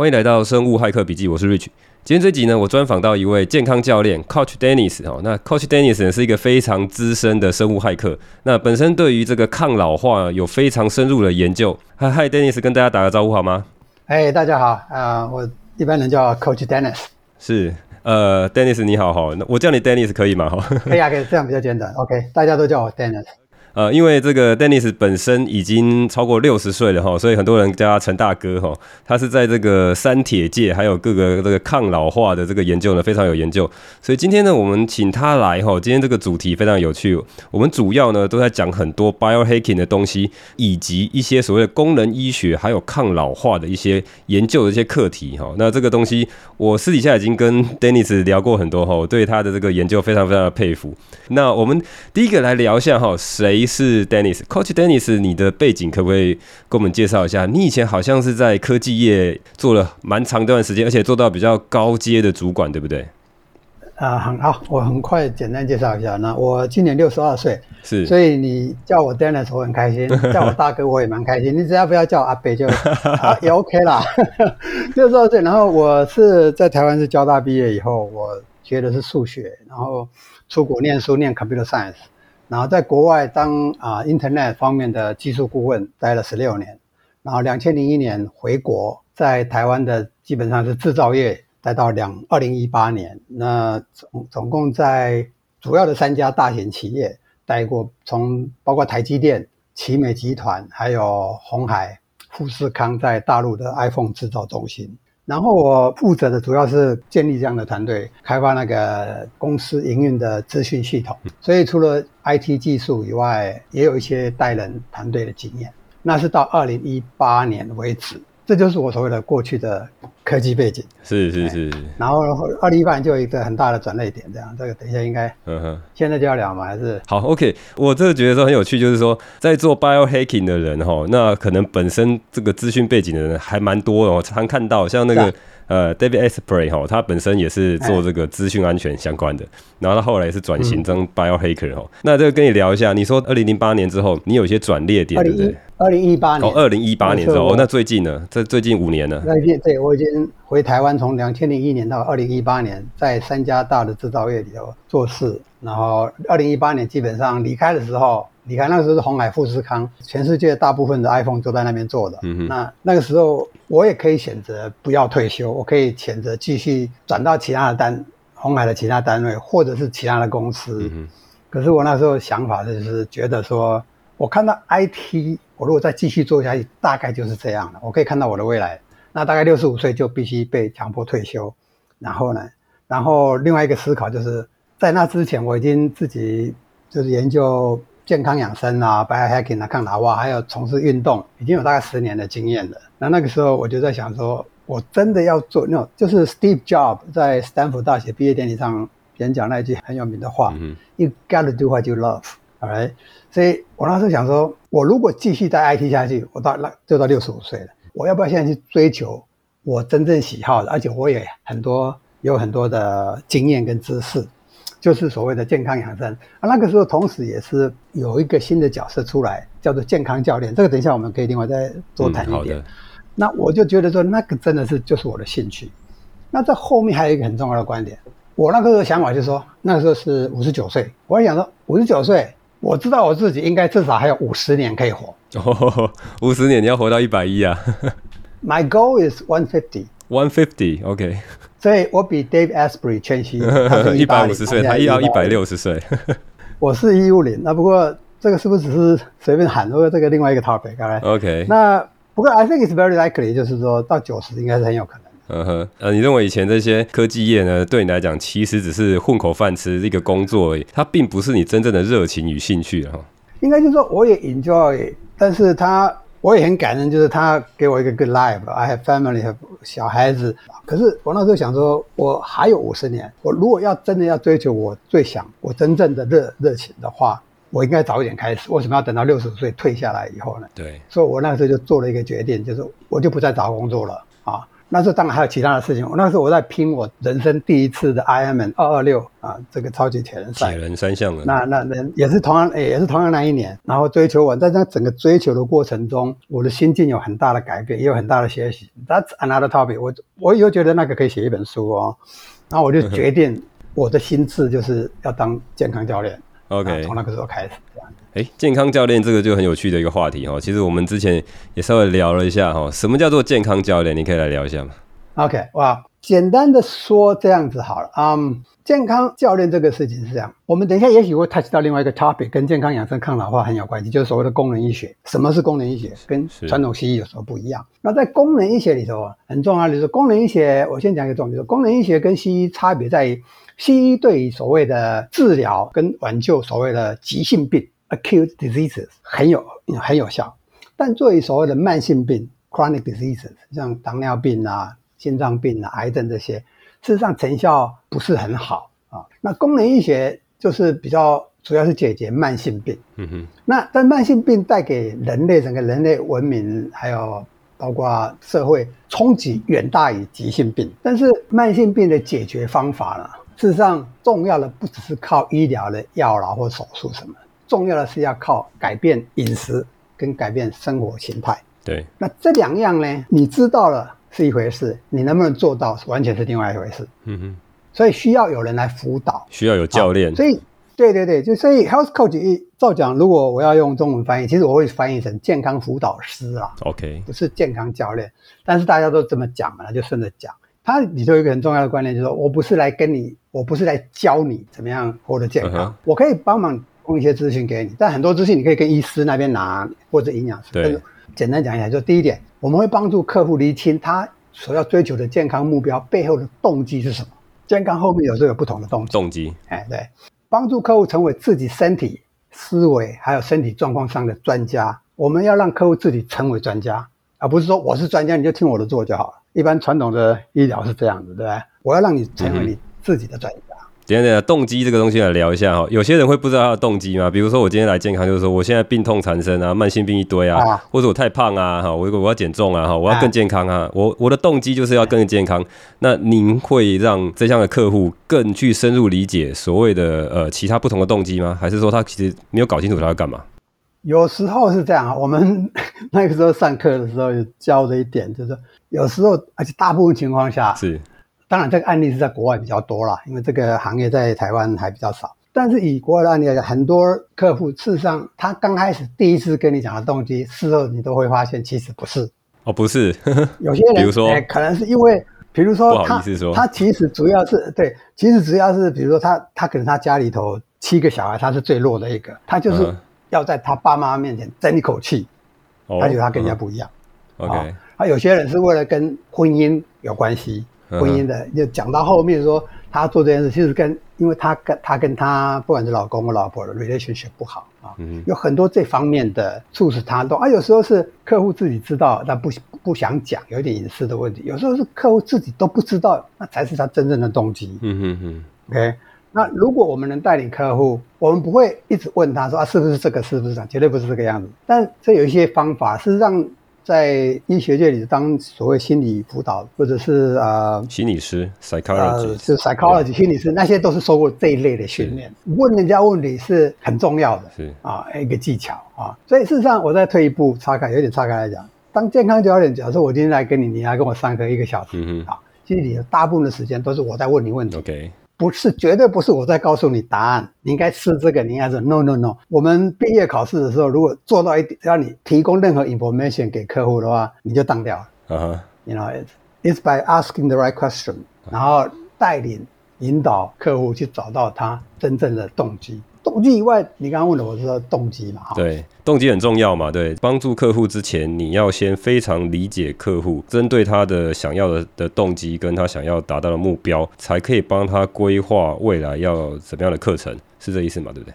欢迎来到生物骇客笔记，我是 Rich。今天这集呢，我专访到一位健康教练 Coach Dennis 哦。那 Coach Dennis 呢是一个非常资深的生物骇客，那本身对于这个抗老化有非常深入的研究。Hi Dennis，跟大家打个招呼好吗？哎，大家好，啊、呃，我一般人叫 Coach Dennis。是，呃，Dennis 你好哈，那我叫你 Dennis 可以吗？哈，可以啊，可以，这样比较简短。OK，大家都叫我 Dennis。呃，因为这个 Dennis 本身已经超过六十岁了哈，所以很多人叫他陈大哥哈。他是在这个三铁界，还有各个这个抗老化的这个研究呢，非常有研究。所以今天呢，我们请他来哈。今天这个主题非常有趣，我们主要呢都在讲很多 biohacking 的东西，以及一些所谓的功能医学，还有抗老化的一些研究的一些课题哈。那这个东西，我私底下已经跟 Dennis 聊过很多哈，我对他的这个研究非常非常的佩服。那我们第一个来聊一下哈，谁？是 Dennis，Coach Dennis，你的背景可不可以给我们介绍一下？你以前好像是在科技业做了蛮长一段时间，而且做到比较高阶的主管，对不对？啊，很好，我很快简单介绍一下。那我今年六十二岁，是，所以你叫我 Dennis，我很开心；叫我大哥，我也蛮开心。你只要不要叫我阿北就 啊，也 OK 啦。六十二岁，然后我是在台湾是交大毕业以后，我学的是数学，然后出国念书念 Computer Science。然后在国外当啊 Internet 方面的技术顾问待了十六年，然后两千零一年回国，在台湾的基本上是制造业待到两二零一八年，那总总共在主要的三家大型企业待过，从包括台积电、奇美集团，还有鸿海、富士康在大陆的 iPhone 制造中心。然后我负责的主要是建立这样的团队，开发那个公司营运的资讯系统。所以除了 IT 技术以外，也有一些带人团队的经验。那是到二零一八年为止。这就是我所谓的过去的科技背景，是是是。然后二零一八年就有一个很大的转捩点，这样这个等一下应该，嗯哼，现在就要聊吗？还是好，OK。我这个觉得说很有趣，就是说在做 biohacking 的人哈，那可能本身这个资讯背景的人还蛮多的，我常看到像那个。呃，David Asprey 哈，他本身也是做这个资讯安全相关的，然后他后来也是转型成 biohacker 哈。那这个跟你聊一下，你说二零零八年之后，你有一些转捩点，对不对？二零一八年，哦，二零一八年之后，那最近呢？这最近五年呢？最近对，我已经回台湾，从两千零一年到二零一八年，在三家大的制造业里头做事，然后二零一八年基本上离开的时候。你看那个时候是红海、富士康，全世界大部分的 iPhone 都在那边做的。嗯哼。那那个时候我也可以选择不要退休，我可以选择继续转到其他的单，红海的其他单位，或者是其他的公司。嗯哼。可是我那时候想法就是觉得说，我看到 IT，我如果再继续做下去，大概就是这样了。我可以看到我的未来。那大概六十五岁就必须被强迫退休。然后呢，然后另外一个思考就是在那之前，我已经自己就是研究。健康养生啊，biohacking 啊，抗老化，还有从事运动，已经有大概十年的经验了。那那个时候我就在想说，我真的要做那种，就是 Steve Jobs 在斯坦福大学毕业典礼上演讲那一句很有名的话、嗯、：“You gotta do what you love”，alright。所以我那时候想说，我如果继续在 IT 下去，我到那就到六十五岁了，我要不要现在去追求我真正喜好的，而且我也很多有很多的经验跟知识。就是所谓的健康养生啊，那个时候同时也是有一个新的角色出来，叫做健康教练。这个等一下我们可以另外再多谈一点。嗯、那我就觉得说，那个真的是就是我的兴趣。那这后面还有一个很重要的观点，我那个时候想法就是说，那个时候是五十九岁，我还想说五十九岁，我知道我自己应该至少还有五十年可以活。哦，五十年你要活到一百一啊？My goal is one fifty. One fifty，OK。所以我比 Dave Asprey 谦虚，一百五十岁，他要一百六十岁。我是一五零，那不过这个是不是只是随便喊？不过这个另外一个 topic，OK。那不过 I think it's very likely，就是说到九十应该是很有可能。嗯哼，呃，你认为以前这些科技业呢，对你来讲其实只是混口饭吃一个工作而已，它并不是你真正的热情与兴趣哈。应该就是说我也 enjoy，但是他。我也很感恩，就是他给我一个 good life。I have family，和小孩子。可是我那时候想说，我还有五十年，我如果要真的要追求我最想、我真正的热热情的话，我应该早一点开始。为什么要等到六十五岁退下来以后呢？对。所以我那时候就做了一个决定，就是我就不再找工作了啊。那时候当然还有其他的事情。我那时候我在拼我人生第一次的 Ironman 二二六啊，这个超级铁人赛。铁人三项的。那那那也是同样，也是同样那一年。然后追求我，在那整个追求的过程中，我的心境有很大的改变，也有很大的学习。That's another topic 我。我我以后觉得那个可以写一本书哦。然后我就决定，我的心智就是要当健康教练。OK，从那个时候开始这样。哎，健康教练这个就很有趣的一个话题哈。其实我们之前也稍微聊了一下哈，什么叫做健康教练？你可以来聊一下吗？OK，哇，简单的说这样子好了。嗯、um,，健康教练这个事情是这样，我们等一下也许会 touch 到另外一个 topic，跟健康养生、抗老化很有关系，就是所谓的功能医学。什么是功能医学？跟传统西医有时候不一样。那在功能医学里头啊，很重要的就是功能医学。我先讲一个重点，就是功能医学跟西医差别在于，西医对于所谓的治疗跟挽救所谓的急性病。Acute diseases 很有很有效，但作为所谓的慢性病 （chronic diseases），像糖尿病啊、心脏病啊、癌症这些，事实上成效不是很好啊。那功能医学就是比较主要是解决慢性病。嗯哼。那但慢性病带给人类整个人类文明还有包括社会冲击远大于急性病。但是慢性病的解决方法呢，事实上重要的不只是靠医疗的药啦或手术什么。重要的是要靠改变饮食跟改变生活形态。对，那这两样呢？你知道了是一回事，你能不能做到完全是另外一回事。嗯哼，所以需要有人来辅导，需要有教练。所以，对对对，就所以 health coach 一照讲，如果我要用中文翻译，其实我会翻译成健康辅导师啊。OK，不是健康教练，但是大家都这么讲嘛，就顺着讲。它里头有一个很重要的观念，就是说我不是来跟你，我不是来教你怎么样活得健康，uh -huh. 我可以帮忙。供一些资讯给你，但很多资讯你可以跟医师那边拿，或者营养师。对。简单讲一下，就第一点，我们会帮助客户厘清他所要追求的健康目标背后的动机是什么。健康后面有时候有不同的动机。动机。哎，对。帮助客户成为自己身体、思维还有身体状况上的专家。我们要让客户自己成为专家，而不是说我是专家你就听我的做就好了。一般传统的医疗是这样子，对不对？我要让你成为你自己的专家。嗯等下等下，动机这个东西来聊一下哈。有些人会不知道他的动机吗？比如说我今天来健康，就是说我现在病痛缠身啊，慢性病一堆啊，啊或者我太胖啊，哈，我我要减重啊，哈，我要更健康啊。啊我我的动机就是要更健康。那您会让这样的客户更去深入理解所谓的呃其他不同的动机吗？还是说他其实没有搞清楚他要干嘛？有时候是这样啊。我们 那个时候上课的时候有教的一点，就是有时候而且大部分情况下是。当然，这个案例是在国外比较多啦，因为这个行业在台湾还比较少。但是以国外的案例来讲，很多客户事实上他刚开始第一次跟你讲的动机，事后你都会发现其实不是。哦，不是。有些人，比如说，欸，可能是因为，比如说他，不好意思说，他其实主要是对，其实主要是，比如说他，他可能他家里头七个小孩，他是最弱的一个，他就是要在他爸妈面前争一口气，嗯，他觉得他跟人家不一样。嗯、OK，他有些人是为了跟婚姻有关系。婚姻的，就讲到后面说他做这件事，其实跟因为他跟他跟他不管是老公或老婆的 relationship 不好啊，有很多这方面的促使他动啊。有时候是客户自己知道，但不不想讲，有一点隐私的问题。有时候是客户自己都不知道，那才是他真正的动机。嗯嗯嗯。OK，那如果我们能带领客户，我们不会一直问他说啊，是不是这个，是不是这样，绝对不是这个样子。但这有一些方法是让。在医学界里当所谓心理辅导，或者是呃心理师 psychology，呃，是 psychology 心理师，那些都是受过这一类的训练。问人家问题是很重要的，是啊，一个技巧啊。所以事实上，我再退一步岔开，有点岔开来讲，当健康教练，假设我今天来跟你，你来跟我上课一个小时，嗯啊，其实你的大部分的时间都是我在问你问题。OK。不是，绝对不是我在告诉你答案。你应该吃这个，你应该是 no no no。我们毕业考试的时候，如果做到一点，让你提供任何 information 给客户的话，你就当掉了。Uh -huh. You know, it's, it's by asking the right question，然后带领引导客户去找到他真正的动机。动机以外，你刚刚问的我是说动机嘛？对，动机很重要嘛。对，帮助客户之前，你要先非常理解客户，针对他的想要的的动机跟他想要达到的目标，才可以帮他规划未来要怎么样的课程，是这意思嘛？对不对？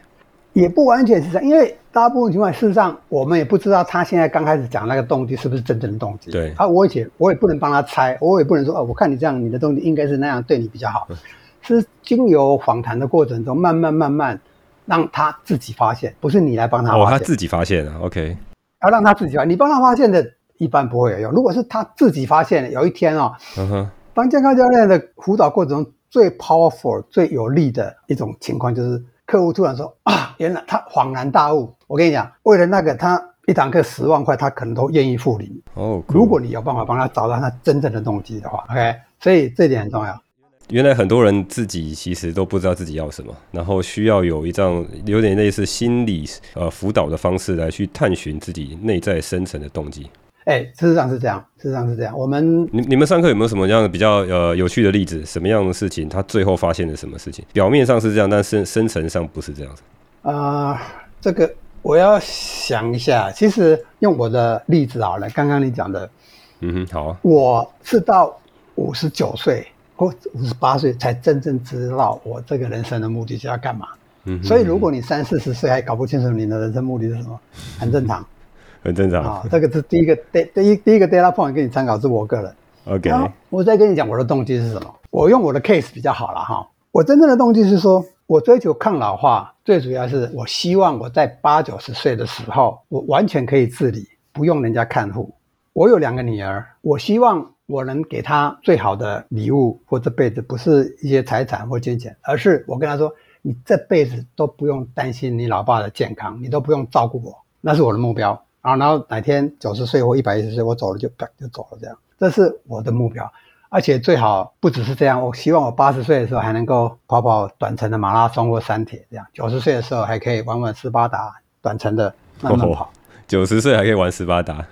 也不完全是这样，因为大部分情况，事实上我们也不知道他现在刚开始讲那个动机是不是真正的动机。对啊，我也我也不能帮他猜，我也不能说哦，我看你这样，你的动机应该是那样，对你比较好。是经由访谈的过程中，慢慢慢慢。让他自己发现，不是你来帮他发现。哦，他自己发现了。OK，要让他自己发现。你帮他发现的一般不会有用。如果是他自己发现，有一天哦，嗯哼，当健康教练的辅导过程中最 powerful、最有力的一种情况，就是客户突然说啊，原来他恍然大悟。我跟你讲，为了那个他一堂课十万块，他可能都愿意付你。哦，如果你有办法帮他找到他真正的动机的话，OK，所以这点很重要。原来很多人自己其实都不知道自己要什么，然后需要有一张有点类似心理呃辅导的方式来去探寻自己内在深层的动机。哎，事实上是这样，事实上是这样。我们你你们上课有没有什么样的比较呃有趣的例子？什么样的事情他最后发现了什么事情？表面上是这样，但深深层上不是这样子。啊、呃，这个我要想一下。其实用我的例子好了，刚刚你讲的，嗯哼，好啊。我是到五十九岁。我五十八岁才真正知道我这个人生的目的是要干嘛。嗯，所以如果你三四十岁还搞不清楚你的人生目的是什么，很正常，很正常啊。这个是第一个第第一第一个 data point 给你参考，是我个人。OK，我再跟你讲我的动机是什么。我用我的 case 比较好了哈。我真正的动机是说，我追求抗老化，最主要是我希望我在八九十岁的时候，我完全可以自理，不用人家看护。我有两个女儿，我希望。我能给他最好的礼物，或这辈子不是一些财产或金钱，而是我跟他说：“你这辈子都不用担心你老爸的健康，你都不用照顾我，那是我的目标。然后，然后哪天九十岁或一百一十岁，我走了就就走了，这样，这是我的目标。而且最好不只是这样，我希望我八十岁的时候还能够跑跑短程的马拉松或三铁，这样九十岁的时候还可以玩玩斯巴达短程的慢慢跑。九十岁还可以玩斯巴达。”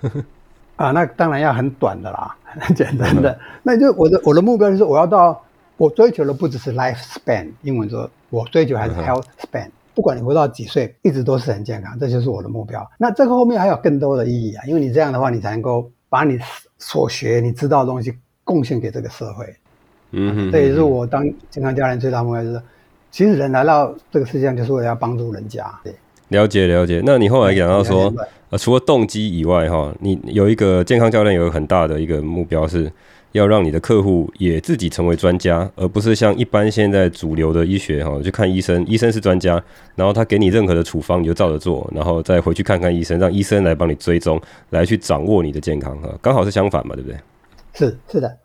啊，那当然要很短的啦，很 简单的。那就我的我的目标就是我要到我追求的不只是 life span，英文说，我追求还是 health span。不管你活到几岁，一直都是很健康，这就是我的目标。那这个后面还有更多的意义啊，因为你这样的话，你才能够把你所学、你知道的东西贡献给这个社会。嗯哼，这也是我当健康教练最大的目标，就是其实人来到这个世界上就是为了要帮助人家。对。了解了解，那你后来讲到说，呃，除了动机以外，哈，你有一个健康教练有一个很大的一个目标，是要让你的客户也自己成为专家，而不是像一般现在主流的医学，哈，去看医生，医生是专家，然后他给你任何的处方你就照着做，然后再回去看看医生，让医生来帮你追踪，来去掌握你的健康，哈，刚好是相反嘛，对不对？是是的，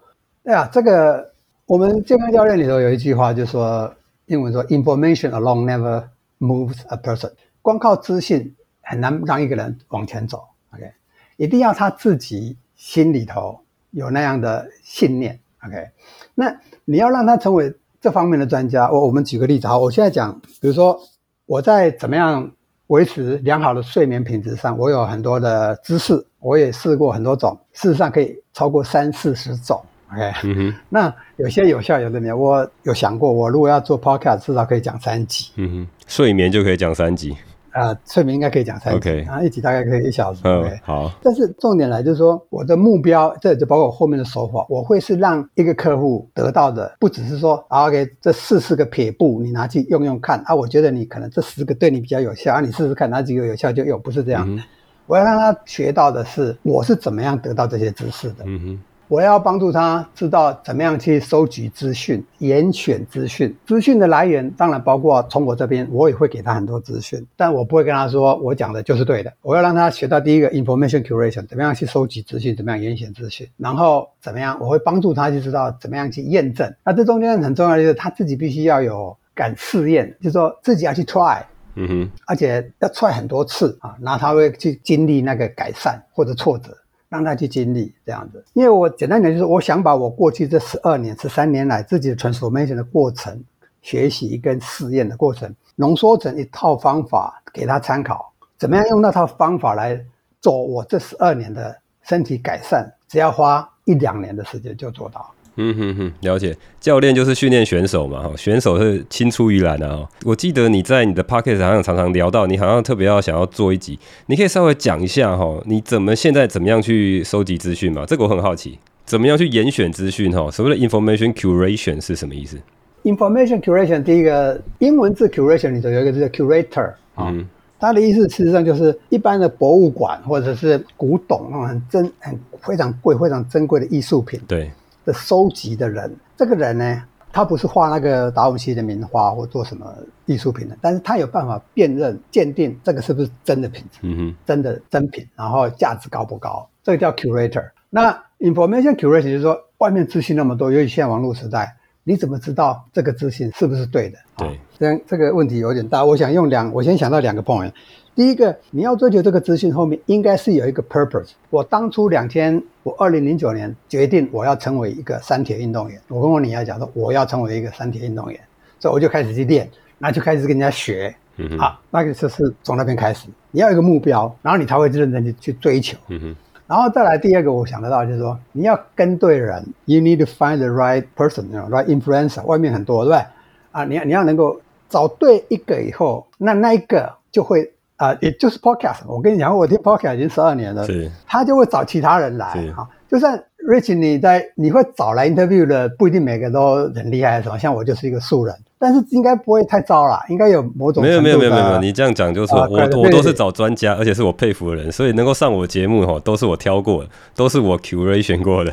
对啊，这个我们健康教练里头有一句话，就是说英文说，information alone never moves a person。光靠资讯很难让一个人往前走，OK，一定要他自己心里头有那样的信念，OK，那你要让他成为这方面的专家。我我们举个例子，好，我现在讲，比如说我在怎么样维持良好的睡眠品质上，我有很多的知识，我也试过很多种，事实上可以超过三四十种，OK，嗯哼，那有些有效，有的没有。我有想过，我如果要做 Podcast，至少可以讲三集，嗯哼，睡眠就可以讲三集。啊，睡眠应该可以讲三集，然后一集大概可以一小时。嗯，okay. 好。但是重点来就是说，我的目标，这就包括我后面的手法，我会是让一个客户得到的，不只是说，OK，这四十个撇步你拿去用用看啊，我觉得你可能这十个对你比较有效啊，你试试看哪几个有效就用，不是这样。嗯、我要让他学到的是，我是怎么样得到这些知识的。嗯哼。我要帮助他知道怎么样去收集资讯、严选资讯。资讯的来源当然包括从我这边，我也会给他很多资讯，但我不会跟他说我讲的就是对的。我要让他学到第一个 information curation，怎么样去收集资讯，怎么样严选资讯，然后怎么样，我会帮助他去知道怎么样去验证。那这中间很重要的就是他自己必须要有敢试验，就是说自己要去 try，嗯哼，而且要 try 很多次啊，然后他会去经历那个改善或者挫折。让他去经历这样子，因为我简单讲就是，我想把我过去这十二年、十三年来自己的 transformation 的过程、学习跟试验的过程，浓缩成一套方法给他参考。怎么样用那套方法来做我这十二年的身体改善，只要花一两年的时间就做到。嗯哼哼，了解。教练就是训练选手嘛，哈，选手是青出于蓝啊。我记得你在你的 podcast 好像常常聊到，你好像特别要想要做一集，你可以稍微讲一下哈，你怎么现在怎么样去收集资讯嘛？这个我很好奇，怎么样去严选资讯哈？所谓的 information curation 是什么意思？information curation 第一个英文字 curation 里头有一个字叫 curator 啊，它的意思事实上就是一般的博物馆或者是古董那种很珍、很非常贵、非常珍贵的艺术品。对。的收集的人，这个人呢，他不是画那个达文西的名画或做什么艺术品的，但是他有办法辨认、鉴定这个是不是真的品质，嗯哼，真的真品，然后价值高不高？这个叫 curator。那 information curation 就是说，外面资讯那么多，尤其现在网络时代，你怎么知道这个资讯是不是对的？对，这样这个问题有点大。我想用两，我先想到两个 point。第一个，你要追求这个资讯，后面应该是有一个 purpose。我当初两天，我二零零九年决定我要成为一个三铁运动员。我跟我女儿讲说，我要成为一个三铁运动员，所以我就开始去练，然后就开始跟人家学。嗯哼，啊，那个就是从那边开始，你要有一个目标，然后你才会认真去去追求。嗯哼，然后再来第二个，我想得到就是说，你要跟对人，you need to find the right person，you know，right influencer。外面很多，对不对？啊，你要你要能够找对一个以后，那那一个就会。啊、呃，也就是 podcast，我跟你讲，我听 podcast 已经十二年了，是，他就会找其他人来，哈，就算 Rich 你在，你会找来 interview 的，不一定每个都很厉害，什么，像我就是一个素人，但是应该不会太糟了，应该有某种没有没有没有没有，你这样讲就是、呃、我我都是找专家，而且是我佩服的人，所以能够上我节目哈，都是我挑过的，都是我 curation 过的。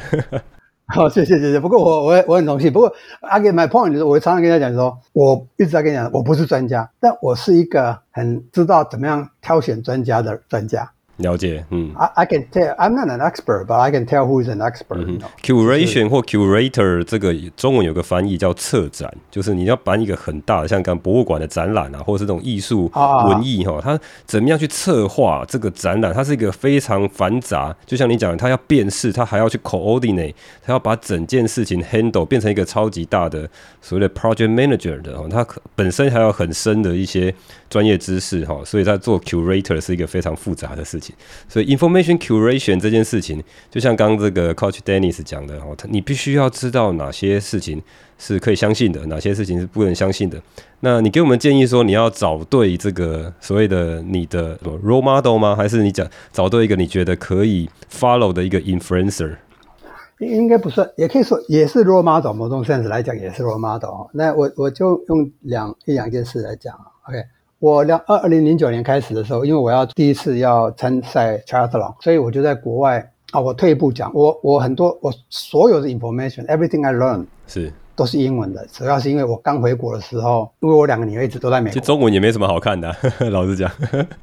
好，谢谢谢谢。不过我我我很荣幸。不过，I get my point 就是，我常常跟他讲说，我一直在跟你讲，我不是专家，但我是一个很知道怎么样挑选专家的专家。了解，嗯，I I can tell I'm not an expert, but I can tell who is an expert. 嗯、Curation 或 curator 这个中文有个翻译叫策展，就是你要办一个很大的，像刚博物馆的展览啊，或者是这种艺术文艺哈，它怎么样去策划这个展览？它是一个非常繁杂，就像你讲的，它要辨识，它还要去 coordinate，它要把整件事情 handle 变成一个超级大的所谓的 project manager 的哈，它本身还有很深的一些专业知识哈，所以在做 curator 是一个非常复杂的事情。所以，information curation 这件事情，就像刚这个 Coach Dennis 讲的哦，你必须要知道哪些事情是可以相信的，哪些事情是不能相信的。那你给我们建议说，你要找对这个所谓的你的 role model 吗？还是你讲找对一个你觉得可以 follow 的一个 influencer？应该不算，也可以说也是 role model。某种 sense 来讲，也是 role model。那我我就用两一两件事来讲，OK。我两二二零零九年开始的时候，因为我要第一次要参赛 triathlon，所以我就在国外啊。我退一步讲，我我很多我所有的 information，everything I learn 是都是英文的。主要是因为我刚回国的时候，因为我两个女儿一直都在美国，其实中文也没什么好看的啊，老实讲。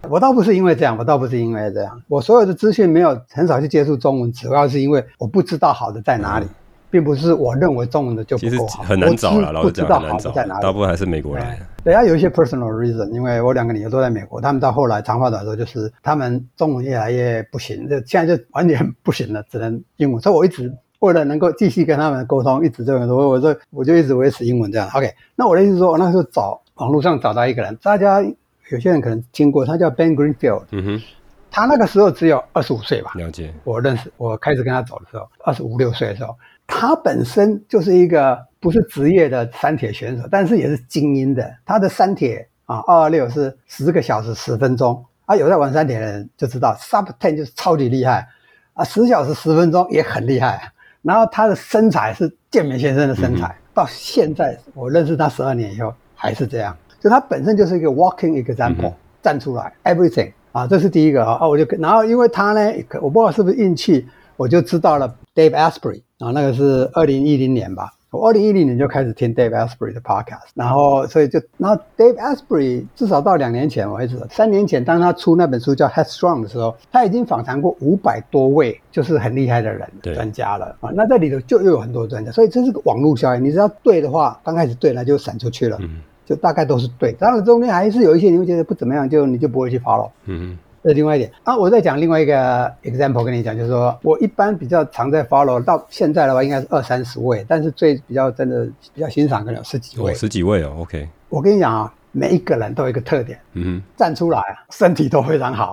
我倒不是因为这样，我倒不是因为这样，我所有的资讯没有很少去接触中文，主要是因为我不知道好的在哪里。嗯并不是我认为中文的就不够好，很难找了，老道好在哪里。大部分还是美国人。对，要有一些 personal reason，因为我两个女儿都在美国，他们到后来长话短说，就是他们中文越来越不行，就现在就完全不行了，只能英文。所以我一直为了能够继续跟他们沟通，一直这样说，我说我就一直维持英文这样。OK，那我的意思说，我那时候找网络上找到一个人，大家有些人可能听过，他叫 Ben Greenfield。嗯哼，他那个时候只有二十五岁吧？了解。我认识，我开始跟他走的时候，二十五六岁的时候。他本身就是一个不是职业的三铁选手，但是也是精英的。他的三铁啊，二二六是十个小时十分钟。啊，有在玩三铁的人就知道，sub ten 就是超级厉害啊，十小时十分钟也很厉害。然后他的身材是健美先生的身材，嗯、到现在我认识他十二年以后还是这样。就他本身就是一个 walking example，、嗯、站出来 everything 啊，这是第一个啊。我就然后因为他呢，我不知道是不是运气，我就知道了 Dave Asprey。啊，那个是二零一零年吧。我二零一零年就开始听 Dave Asprey 的 podcast，然后所以就，然后 Dave Asprey 至少到两年前为止，三年前当他出那本书叫 Headstrong 的时候，他已经访谈过五百多位就是很厉害的人专家了啊。那这里头就又有很多专家，所以这是个网络效应。你只要对的话，刚开始对，那就闪出去了，就大概都是对。当然中间还是有一些你会觉得不怎么样，就你就不会去 follow。嗯。这是另外一点啊，我再讲另外一个 example 跟你讲，就是说我一般比较常在 follow，到现在的话应该是二三十位，但是最比较真的比较欣赏可能有十几位，十几位哦。OK，我跟你讲啊，每一个人都有一个特点，嗯，站出来啊，身体都非常好，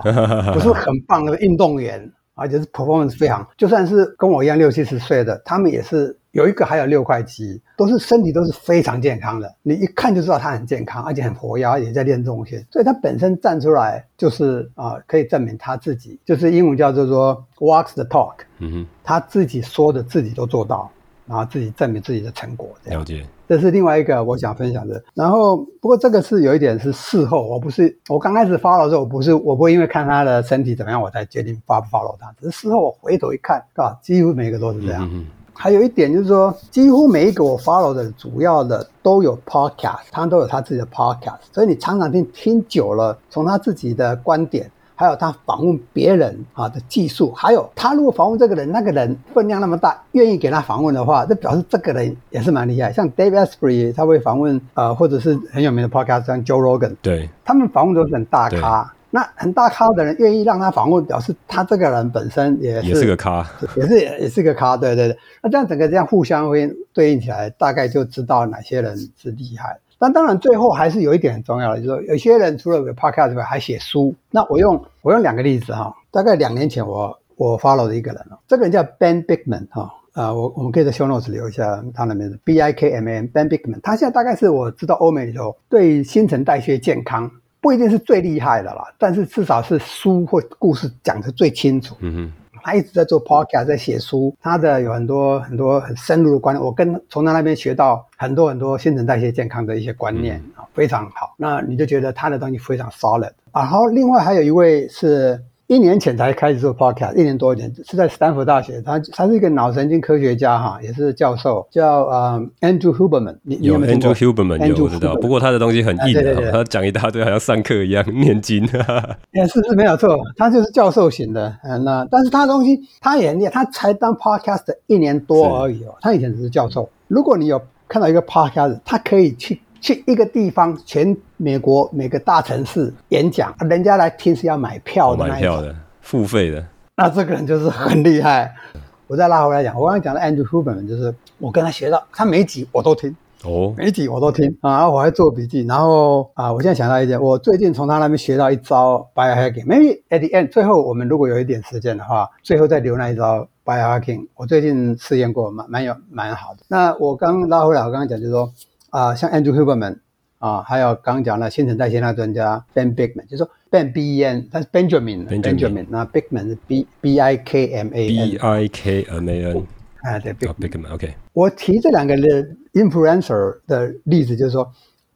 不是很棒的运动员，而且是 performance 非常，就算是跟我一样六七十岁的，他们也是。有一个还有六块肌，都是身体都是非常健康的，你一看就知道他很健康，而且很活跃，而且在练重训，所以他本身站出来就是啊、呃，可以证明他自己，就是英文叫做说 walks the talk，嗯哼，他自己说的自己都做到，然后自己证明自己的成果。了解，这是另外一个我想分享的。然后不过这个是有一点是事后，我不是我刚开始 follow 的时候，我不是我不会因为看他的身体怎么样，我才决定 follow 不 follow 他，只是事后我回头一看，啊，几乎每一个都是这样。嗯还有一点就是说，几乎每一个我 follow 的主要的都有 podcast，他都有他自己的 podcast，所以你常常听听久了，从他自己的观点，还有他访问别人啊的技术，还有他如果访问这个人，那个人分量那么大，愿意给他访问的话，这表示这个人也是蛮厉害。像 Dave Asprey 他会访问呃，或者是很有名的 Podcast 像 Joe Rogan，对，他们访问都是很大咖。那很大咖的人愿意让他访问，表示他这个人本身也是也是个咖，也是也是个咖。对对对，那这样整个这样互相会对应起来，大概就知道哪些人是厉害。但当然最后还是有一点很重要的，就是说有些人除了有 podcast 之外，还写书。那我用我用两个例子哈，大概两年前我我 follow 的一个人哦，这个人叫 Ben Bikman 哈，啊我我们可以在 show notes 留一下他的名字 B I K M A N Ben Bikman，他现在大概是我知道欧美里头对新陈代谢健康。不一定是最厉害的啦，但是至少是书或故事讲得最清楚。嗯哼，他一直在做 podcast，在写书，他的有很多很多很深入的观念，我跟从他那边学到很多很多新陈代谢健康的一些观念啊，嗯、非常好。那你就觉得他的东西非常 solid。然后另外还有一位是。一年前才开始做 podcast，一年多一点是在斯坦福大学，他他是一个脑神经科学家哈，也是教授，叫呃 Andrew Huberman。有 Andrew Huberman 有我知道，不过他的东西很硬，啊、对对对他讲一大堆，好像上课一样念经。也是是没有错，他就是教授型的。嗯，那但是他的东西他也很他才当 podcast 一年多而已哦。他以前只是教授。如果你有看到一个 podcast，他可以去。去一个地方，全美国每个大城市演讲，人家来听是要买票的，买票的，付费的。那这个人就是很厉害。我再拉回来讲，我刚刚讲的 Andrew Huberman 就是我跟他学到，他每集我都听，哦，每集我都听啊，我还做笔记。然后啊，我现在想到一点，我最近从他那边学到一招 biohacking。Maybe at the end，最后我们如果有一点时间的话，最后再留那一招 biohacking。我最近试验过，蛮蛮有蛮好的。那我刚拉回来，我刚刚讲就是说。啊、呃，像 Andrew Huberman 啊，还有刚刚讲的新陈代谢那专家 Ben Bigman，就是说 Ben B E N，他是 Benjamin，Benjamin，那 Bigman 是 B B I K M A N，B I K M A N，啊对 Bigman，OK。Oh, 我提这两个的 influencer 的例子，就是说，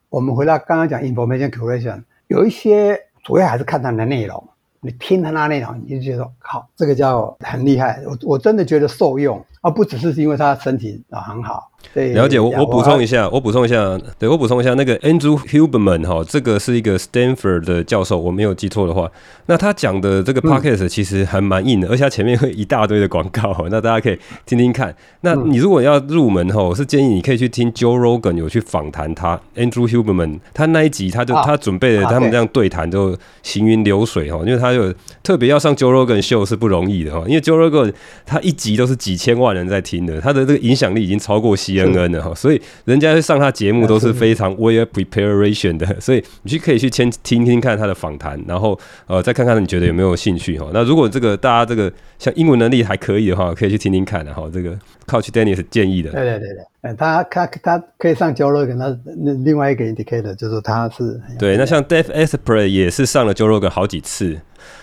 我们回到刚刚讲 information curation，有一些主要还是看他的内容，你听他那内容，你就觉得好，这个叫很厉害，我我真的觉得受用，而不只是因为他身体啊很好。对，了解，我我补充一下，我补充一下，对，我补充一下，那个 Andrew Huberman 哈，这个是一个 Stanford 的教授，我没有记错的话，那他讲的这个 podcast 其实还蛮硬的，而且他前面会一大堆的广告，那大家可以听听看。那你如果要入门哈，我是建议你可以去听 Joe Rogan 有去访谈他 Andrew Huberman，他那一集他就他准备了他们这样对谈就行云流水哈，因为他有特别要上 Joe Rogan 秀是不容易的哈，因为 Joe Rogan 他一集都是几千万人在听的，他的这个影响力已经超过 CNN 了哈，所以人家上他节目都是非常 well preparation 的，所以你去可以去先听听看他的访谈，然后呃再看看你觉得有没有兴趣哈。那如果这个大家这个像英文能力还可以的话，可以去听听看，然后这个 Coach Dennis 建议的。对对对对，他他他可以上 Joe Rogan，那那另外一个 indicator 就是他是对。那像 Dave Asprey 也是上了 Joe Rogan 好几次。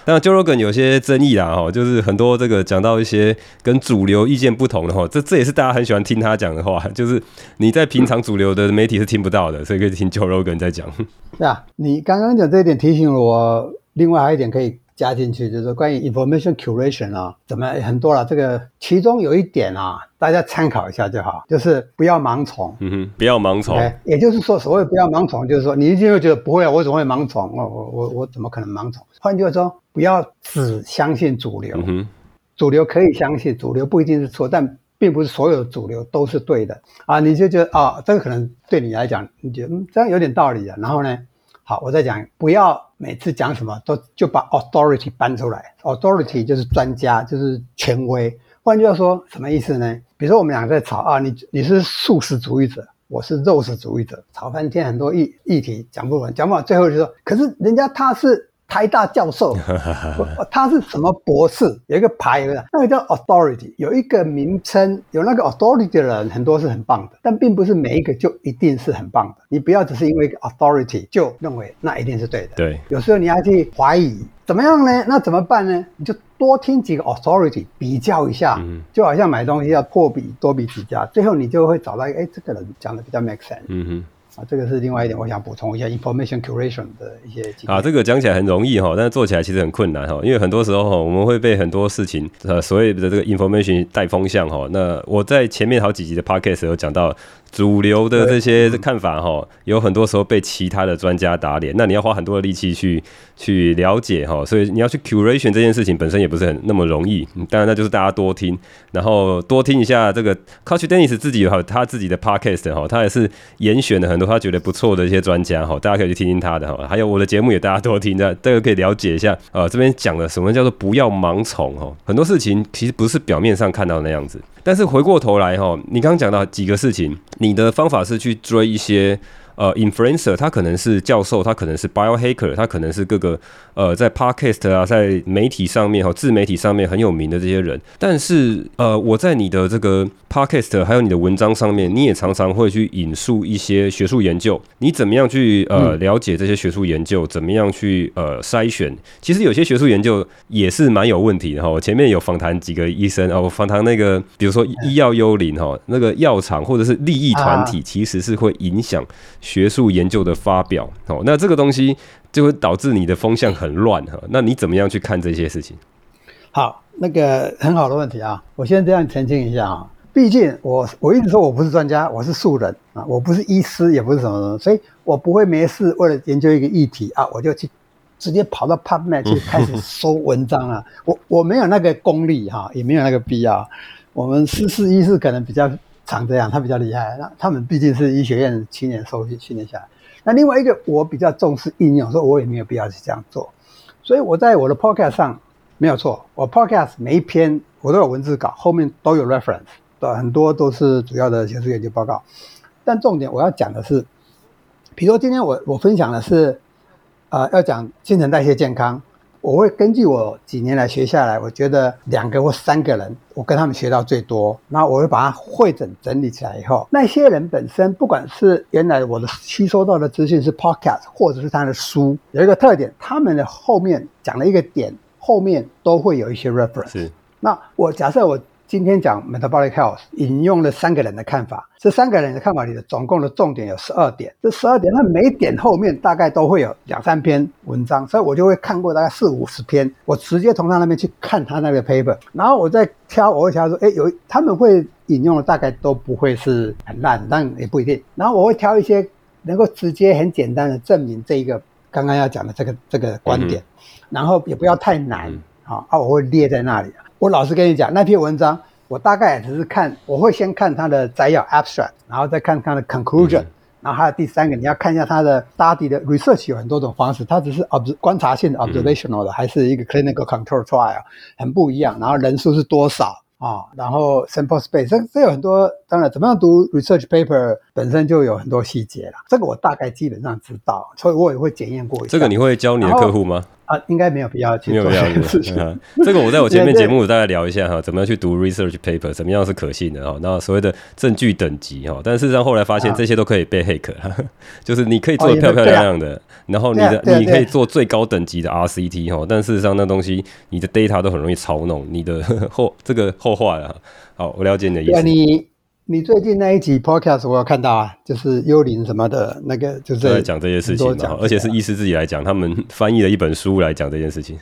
那 Joe Rogan 有些争议啦，哈，就是很多这个讲到一些跟主流意见不同的哈，这这也是大家很喜欢听他讲的话，就是你在平常主流的媒体是听不到的，所以可以听 Joe Rogan 在讲。对啊，你刚刚讲这一点提醒了我，另外还有一点可以加进去，就是关于 information curation 啊，怎么很多了，这个其中有一点啊。大家参考一下就好，就是不要盲从。嗯哼，不要盲从。也就是说，所谓不要盲从，就是说你一定会觉得不会啊，我怎么会盲从？我我我我怎么可能盲从？换句话说，不要只相信主流。嗯哼，主流可以相信，主流不一定是错，但并不是所有的主流都是对的啊。你就觉得啊，这个可能对你来讲，你觉得嗯这样有点道理啊。然后呢，好，我再讲，不要每次讲什么都就把 authority 搬出来，authority 就是专家，就是权威。换句话说，什么意思呢？比如说我们俩在吵啊，你你是素食主义者，我是肉食主义者，吵翻天很多议议题讲不完，讲不完，最后就说，可是人家他是。台大教授，他是什么博士？有一个牌，那个叫 authority，有一个名称，有那个 authority 的人很多是很棒的，但并不是每一个就一定是很棒的。你不要只是因为一个 authority 就认为那一定是对的。对，有时候你要去怀疑，怎么样呢？那怎么办呢？你就多听几个 authority 比较一下，就好像买东西要破比多比几家，最后你就会找到一个，哎，这个人讲的比较 make sense。嗯哼。啊，这个是另外一点，我想补充一下 information curation 的一些啊，这个讲起来很容易哈，但是做起来其实很困难哈，因为很多时候哈，我们会被很多事情呃所谓的这个 information 带风向哈。那我在前面好几集的 podcast 有讲到。主流的这些看法哈，有很多时候被其他的专家打脸，那你要花很多的力气去去了解哈，所以你要去 curation 这件事情本身也不是很那么容易。当然，那就是大家多听，然后多听一下这个 Coach Dennis 自己哈他自己的 podcast 哈，他也是严选了很多他觉得不错的一些专家哈，大家可以去听听他的哈。还有我的节目也大家多听，这这个可以了解一下啊。这边讲的什么叫做不要盲从哈，很多事情其实不是表面上看到的那样子。但是回过头来哈，你刚刚讲到几个事情，你的方法是去追一些。呃，influencer 他可能是教授，他可能是 biohacker，他可能是各个呃在 podcast 啊，在媒体上面哈，自媒体上面很有名的这些人。但是呃，我在你的这个 podcast 还有你的文章上面，你也常常会去引述一些学术研究。你怎么样去呃了解这些学术研究？怎么样去呃筛选？其实有些学术研究也是蛮有问题的哈。我前面有访谈几个医生哦，我访谈那个比如说医药幽灵哈，那个药厂或者是利益团体，其实是会影响。学术研究的发表，哦，那这个东西就会导致你的风向很乱哈。那你怎么样去看这些事情？好，那个很好的问题啊。我先这样澄清一下啊，毕竟我我一直说我不是专家，我是素人啊，我不是医师，也不是什么什么，所以我不会没事为了研究一个议题啊，我就去直接跑到 PubMed 去开始搜文章啊。我我没有那个功力哈，也没有那个必要。我们师事医师可能比较。常这样，他比较厉害。那他们毕竟是医学院七年受训训练下来。那另外一个，我比较重视应用，所以我也没有必要去这样做。所以我在我的 podcast 上没有错，我 podcast 每一篇我都有文字稿，后面都有 reference，对，很多都是主要的学术研究报告。但重点我要讲的是，比如说今天我我分享的是，呃，要讲新陈代谢健康。我会根据我几年来学下来，我觉得两个或三个人，我跟他们学到最多，那我会把它汇整整理起来以后，那些人本身不管是原来我的吸收到的资讯是 podcast 或者是他的书，有一个特点，他们的后面讲了一个点，后面都会有一些 reference。是，那我假设我。今天讲 metabolic health，引用了三个人的看法。这三个人的看法里的总共的重点有十二点。这十二点，那每点后面大概都会有两三篇文章，所以我就会看过大概四五十篇。我直接从他那边去看他那个 paper，然后我再挑，我会挑说，哎，有他们会引用的大概都不会是很烂，但也不一定。然后我会挑一些能够直接很简单的证明这一个刚刚要讲的这个这个观点，然后也不要太难，啊啊，我会列在那里。我老实跟你讲，那篇文章我大概只是看，我会先看它的摘要 abstract，然后再看它的 conclusion，然后还有第三个，你要看一下它的 study 的 research 有很多种方式，它只是 obs 观察性的 observational 的，还是一个 clinical control trial，很不一样，然后人数是多少。啊、哦，然后 sample space，这这有很多，当然怎么样读 research paper 本身就有很多细节了。这个我大概基本上知道，所以我也会检验过一下。这个你会教你的客户吗？啊，应该没有必要去做这件事情。这个我在我前面 节目大概聊一下哈，怎么样去读 research paper，怎么样是可信的哈。那所谓的证据等级哈，但事实上后来发现这些都可以被 hack，就是你可以做的漂漂亮亮的。然后你的你可以做最高等级的 RCT 哈，但事实上那东西你的 data 都很容易操弄，你的 后这个后话了。好，我了解你的意思。你你最近那一集 podcast 我有看到啊，就是幽灵什么的那个，就是在讲这些事情嘛，而且是医师自己来讲，他们翻译了一本书来讲这件事情。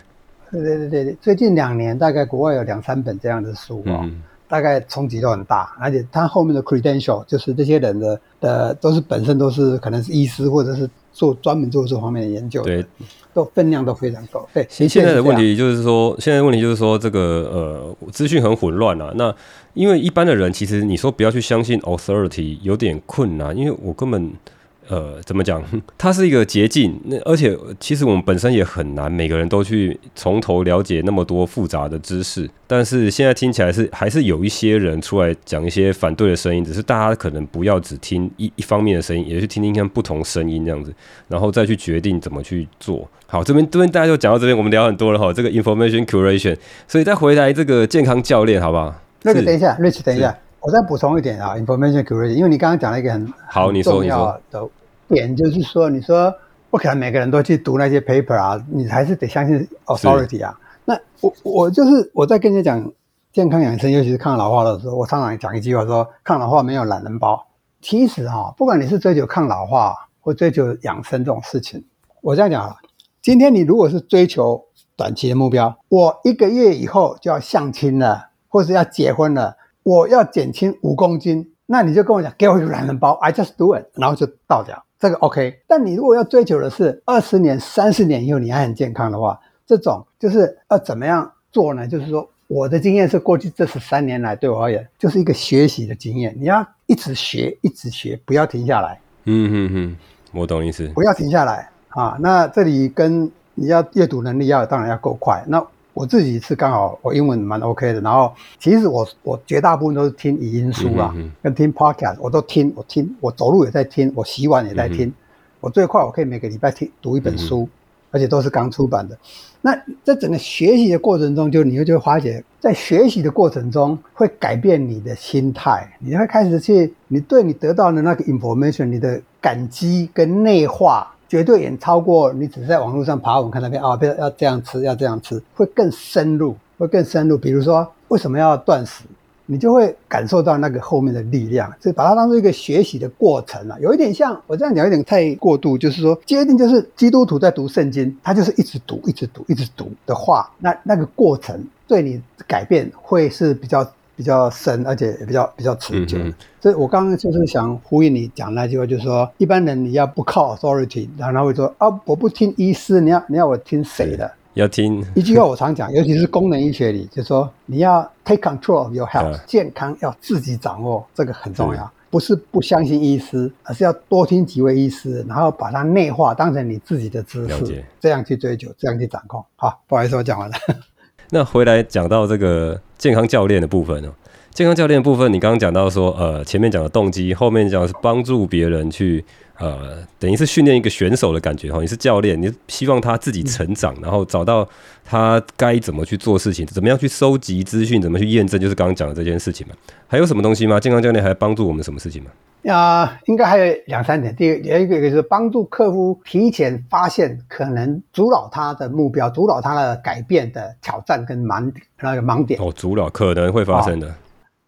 对对对对，最近两年大概国外有两三本这样的书哦。嗯大概冲击都很大，而且他后面的 credential 就是这些人的的都是本身都是可能是医师或者是做专门做这方面的研究的，对，都分量都非常高。对，现在的问题就是说，现在的问题就是说这个呃资讯很混乱啊。那因为一般的人其实你说不要去相信 authority 有点困难，因为我根本。呃，怎么讲？它是一个捷径。那而且，其实我们本身也很难，每个人都去从头了解那么多复杂的知识。但是现在听起来是还是有一些人出来讲一些反对的声音，只是大家可能不要只听一一方面的声音，也去听听看不同声音这样子，然后再去决定怎么去做。好，这边这边大家就讲到这边，我们聊很多了哈。这个 information curation，所以再回来这个健康教练，好不好？那个等一下，Rich，等一下，我再补充一点啊，information curation，因为你刚刚讲了一个很好，你说你说。点就是说，你说不可能每个人都去读那些 paper 啊，你还是得相信 authority 啊。那我我就是我在跟你讲健康养生，尤其是抗老化的时候，我常常讲一句话说，抗老化没有懒人包。其实哈，不管你是追求抗老化或追求养生这种事情，我这样讲啊，今天你如果是追求短期的目标，我一个月以后就要相亲了，或是要结婚了，我要减轻五公斤，那你就跟我讲，给我一个懒人包，I just do it，然后就倒掉，这个 OK。但你如果要追求的是二十年、三十年以后你还很健康的话，这种就是要怎么样做呢？就是说。我的经验是，过去这十三年来对我而言，就是一个学习的经验。你要一直学，一直学，不要停下来。嗯嗯嗯，我懂意思。不要停下来啊！那这里跟你要阅读能力要当然要够快。那我自己是刚好我英文蛮 OK 的，然后其实我我绝大部分都是听语音书啊，跟听 Podcast，我都听，我听，我走路也在听，我洗碗也在听。嗯、我最快我可以每个礼拜听读一本书。嗯而且都是刚出版的，那在整个学习的过程中，就你会就会发觉，在学习的过程中会改变你的心态，你会开始去，你对你得到的那个 information，你的感激跟内化，绝对远超过你只是在网络上爬文看那边啊，不要要这样吃，要这样吃，会更深入，会更深入。比如说，为什么要断食？你就会感受到那个后面的力量，所以把它当做一个学习的过程啊，有一点像我这样讲，有点太过度，就是说，接近就是基督徒在读圣经，他就是一直读，一直读，一直读的话，那那个过程对你改变会是比较比较深，而且也比较比较持久。嗯、所以我刚刚就是想呼应你讲那句话，就是说，一般人你要不靠 authority，然后他会说啊，我不听医师，你要你要我听谁的？要听一句话，我常讲，尤其是功能医学里，就是说你要 take control of your health，嗯、健康要自己掌握，这个很重要。嗯、不是不相信医师，而是要多听几位医师，然后把它内化，当成你自己的知识，解这样去追求，这样去掌控。好，不好意思，我讲完了。那回来讲到这个健康教练的部分哦。健康教练的部分，你刚刚讲到说，呃，前面讲的动机，后面讲的是帮助别人去，呃，等于是训练一个选手的感觉哈。你是教练，你希望他自己成长，然后找到他该怎么去做事情，怎么样去收集资讯，怎么去验证，就是刚刚讲的这件事情嘛。还有什么东西吗？健康教练还帮助我们什么事情吗？啊、呃，应该还有两三点。第一个，有一个就是帮助客户提前发现可能阻扰他的目标，阻扰他的改变的挑战跟盲那个盲点。哦，阻扰可能会发生的。哦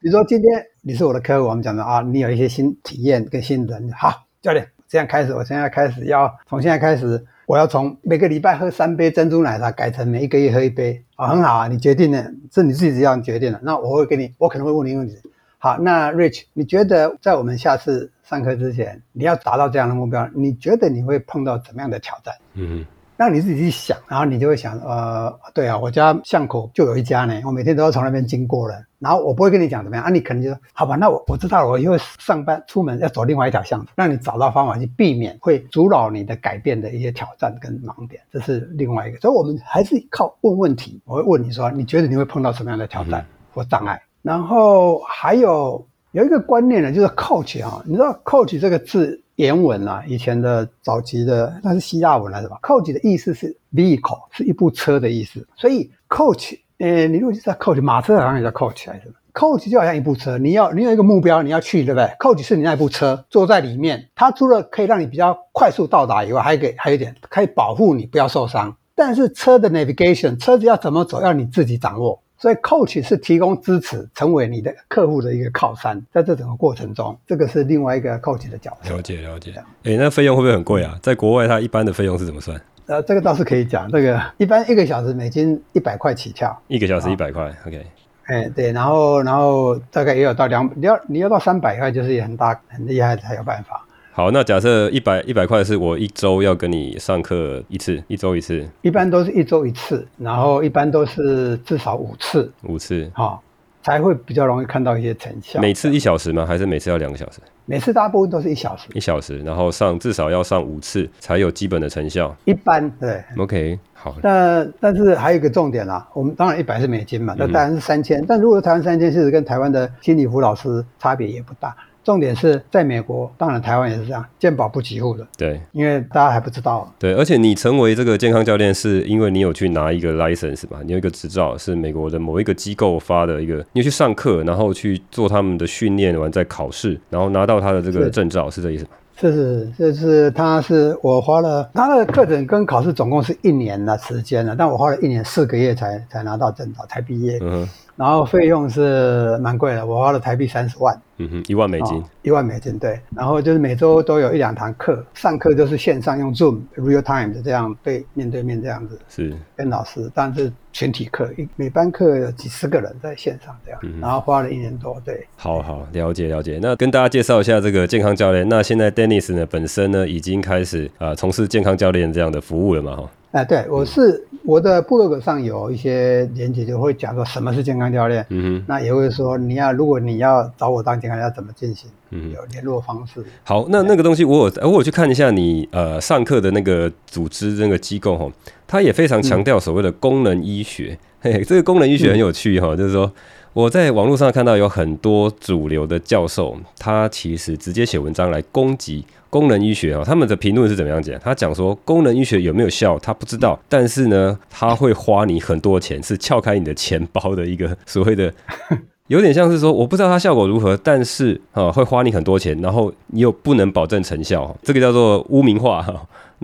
比如说今天你是我的客户，我们讲的啊，你有一些新体验跟新人，好，教练，这样开始，我现在开始要从现在开始，我要从每个礼拜喝三杯珍珠奶茶改成每一个月喝一杯，啊，很好啊，你决定了，是你自己这样决定的，那我会给你，我可能会问你问题，好，那 Rich，你觉得在我们下次上课之前，你要达到这样的目标，你觉得你会碰到怎么样的挑战？嗯哼。让你自己去想，然后你就会想，呃，对啊，我家巷口就有一家呢，我每天都要从那边经过了。然后我不会跟你讲怎么样啊，你可能就说，好吧，那我我知道了，我以后上班出门要走另外一条巷子，让你找到方法去避免会阻扰你的改变的一些挑战跟盲点，这是另外一个。所以我们还是靠问问题，我会问你说，你觉得你会碰到什么样的挑战或障碍？嗯、然后还有有一个观念呢，就是 coach 啊，你知道 coach 这个字。原文啊，以前的早期的那是希腊文来的吧？Coach 的意思是 vehicle，是一部车的意思。所以 coach，呃，你如果是在 coach，马车好像也叫 coach 还是什么？coach 就好像一部车，你要你有一个目标，你要去，对不对？coach 是你那部车，坐在里面，它除了可以让你比较快速到达以外，还给还有一点可以保护你不要受伤。但是车的 navigation，车子要怎么走，要你自己掌握。所以，coach 是提供支持，成为你的客户的一个靠山。在这整个过程中，这个是另外一个 coach 的角色。了解，了解。哎，那费用会不会很贵啊？在国外，它一般的费用是怎么算？呃，这个倒是可以讲。这个一般一个小时美金一百块起跳。一个小时一百块，OK。哎，对，然后然后大概也有到两，你要你要到三百块，就是也很大很厉害才有办法。好，那假设一百一百块是我一周要跟你上课一次，一周一次，一般都是一周一次，然后一般都是至少五次，五次，好、哦，才会比较容易看到一些成效。每次一小时吗？还是每次要两个小时？每次大部分都是一小时，一小时，然后上至少要上五次才有基本的成效。一般对，OK，好。那但是还有一个重点啦，我们当然一百是美金嘛，那当然是三千、嗯，但如果台湾三千，其实跟台湾的心理辅导师差别也不大。重点是在美国，当然台湾也是这样，健保不给付的。对，因为大家还不知道。对，而且你成为这个健康教练，是因为你有去拿一个 license 嘛？你有一个执照，是美国的某一个机构发的一个，你有去上课，然后去做他们的训练完再考试，然后拿到他的这个证照，是，是这意思吗？是是，这是他是我花了他的课程跟考试总共是一年的时间了，但我花了一年四个月才才拿到证照，才毕业。嗯哼。然后费用是蛮贵的，我花了台币三十万。嗯哼，一万美金，一万美金，对。然后就是每周都有一两堂课，上课就是线上用 Zoom real time 的这样对面对面这样子，是跟老师，但是全体课，一每班课有几十个人在线上这样，嗯、然后花了一年多，对。好好了解了解，那跟大家介绍一下这个健康教练。那现在 Dennis 呢本身呢已经开始啊从事健康教练这样的服务了嘛哈？哎，对，我是我的部落格上有一些连接，就会讲说什么是健康教练。嗯哼，那也会说你要如果你要找我当健康，要怎么进行？嗯，有联络方式。好，那那个东西我有我有去看一下你呃上课的那个组织那个机构哈，他也非常强调所谓的功能医学。嗯、嘿，嘿，这个功能医学很有趣哈，嗯、就是说我在网络上看到有很多主流的教授，他其实直接写文章来攻击。功能医学啊，他们的评论是怎么样讲？他讲说功能医学有没有效，他不知道，但是呢，他会花你很多钱，是撬开你的钱包的一个所谓的，有点像是说我不知道它效果如何，但是啊会花你很多钱，然后你又不能保证成效，这个叫做污名化。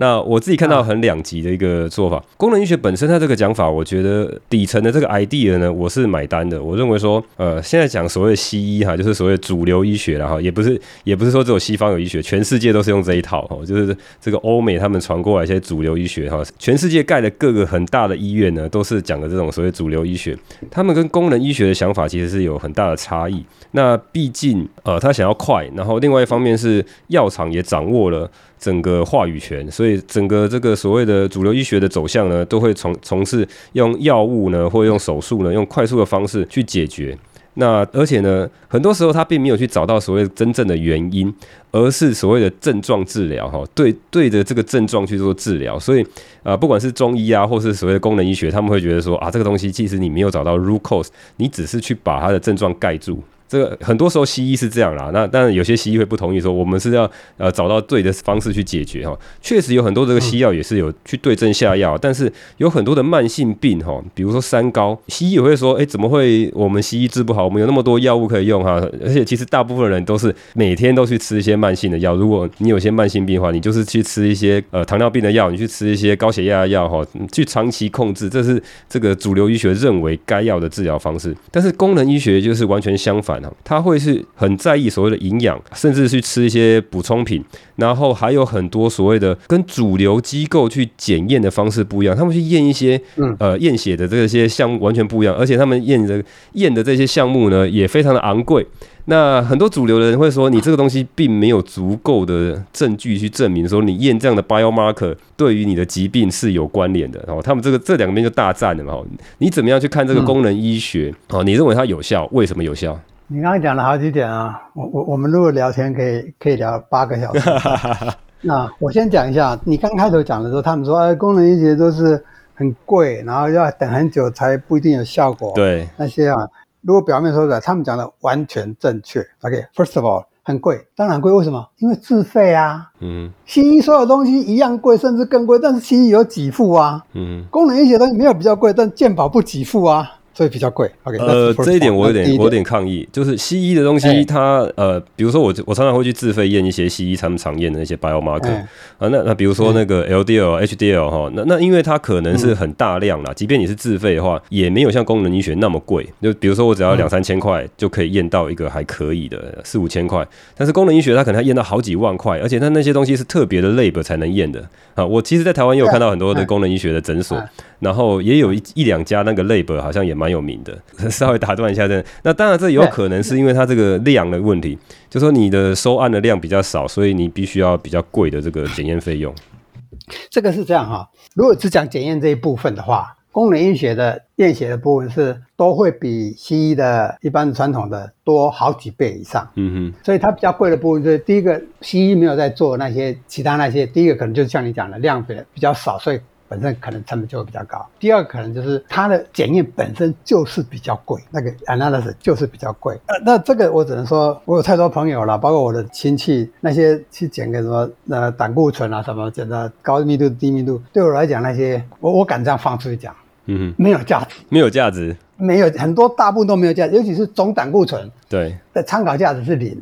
那我自己看到很两极的一个做法，功能医学本身它这个讲法，我觉得底层的这个 idea 呢，我是买单的。我认为说，呃，现在讲所谓的西医哈，就是所谓主流医学了哈，也不是也不是说只有西方有医学，全世界都是用这一套哈，就是这个欧美他们传过来一些主流医学哈，全世界盖的各个很大的医院呢，都是讲的这种所谓主流医学，他们跟功能医学的想法其实是有很大的差异。那毕竟呃，他想要快，然后另外一方面是药厂也掌握了。整个话语权，所以整个这个所谓的主流医学的走向呢，都会从从事用药物呢，或用手术呢，用快速的方式去解决。那而且呢，很多时候他并没有去找到所谓真正的原因，而是所谓的症状治疗哈，对对着这个症状去做治疗。所以啊、不管是中医啊，或是所谓的功能医学，他们会觉得说啊，这个东西其实你没有找到 root cause，你只是去把它的症状盖住。这个很多时候西医是这样啦，那当然有些西医会不同意说，我们是要呃找到对的方式去解决哈。确实有很多这个西药也是有去对症下药，但是有很多的慢性病哈，比如说三高，西医也会说，哎，怎么会我们西医治不好？我们有那么多药物可以用哈，而且其实大部分人都是每天都去吃一些慢性的药。如果你有些慢性病的话，你就是去吃一些呃糖尿病的药，你去吃一些高血压的药哈，去长期控制，这是这个主流医学认为该要的治疗方式。但是功能医学就是完全相反。他会是很在意所谓的营养，甚至去吃一些补充品，然后还有很多所谓的跟主流机构去检验的方式不一样。他们去验一些，呃，验血的这些项目完全不一样，而且他们验的验的这些项目呢，也非常的昂贵。那很多主流的人会说，你这个东西并没有足够的证据去证明说你验这样的 biomarker 对于你的疾病是有关联的。然后他们这个这两边就大战了嘛。你怎么样去看这个功能医学？哦，你认为它有效？为什么有效？你刚刚讲了好几点啊，我我我们如果聊天可以可以聊八个小时。那我先讲一下，你刚开头讲的时候，他们说，哎，功能医学都是很贵，然后要等很久才不一定有效果。对，那些啊，如果表面说的，他们讲的完全正确。OK，first of all，很贵，当然贵，为什么？因为自费啊。嗯。西医所有东西一样贵，甚至更贵，但是西医有给付啊。嗯。功能医学东西没有比较贵，但健保不给付啊。所以比较贵。Okay, 呃，这一点我有点，我有点抗议。就是西医的东西它，它呃，比如说我我常常会去自费验一些西医他们常验的那些 biomarker、欸、啊。那那比如说那个 LDL、HDL 哈，那那因为它可能是很大量啦，即便你是自费的话，也没有像功能医学那么贵。就比如说我只要两三千块就可以验到一个还可以的四五千块，但是功能医学它可能要验到好几万块，而且它那些东西是特别的 lab 才能验的啊。我其实，在台湾也有看到很多的功能医学的诊所，然后也有一一两家那个 lab 好像也蛮。有名的，稍微打断一下，这那当然这有可能是因为它这个量的问题，就说你的收案的量比较少，所以你必须要比较贵的这个检验费用。这个是这样哈，如果只讲检验这一部分的话，功能医学的验血的部分是都会比西医的一般传统的多好几倍以上。嗯哼，所以它比较贵的部分就是第一个，西医没有在做那些其他那些，第一个可能就是像你讲的量比比较少，所以。本身可能成本就会比较高。第二可能就是它的检验本身就是比较贵，那个 analysis 就是比较贵。呃，那这个我只能说，我有太多朋友了，包括我的亲戚，那些去检个什么呃胆固醇啊什么，检的高密度、低密度，对我来讲那些，我我敢这样放出去讲，嗯哼，没有价值，没有价值。没有很多，大部分都没有价值，尤其是总胆固醇。对，的参考价值是零，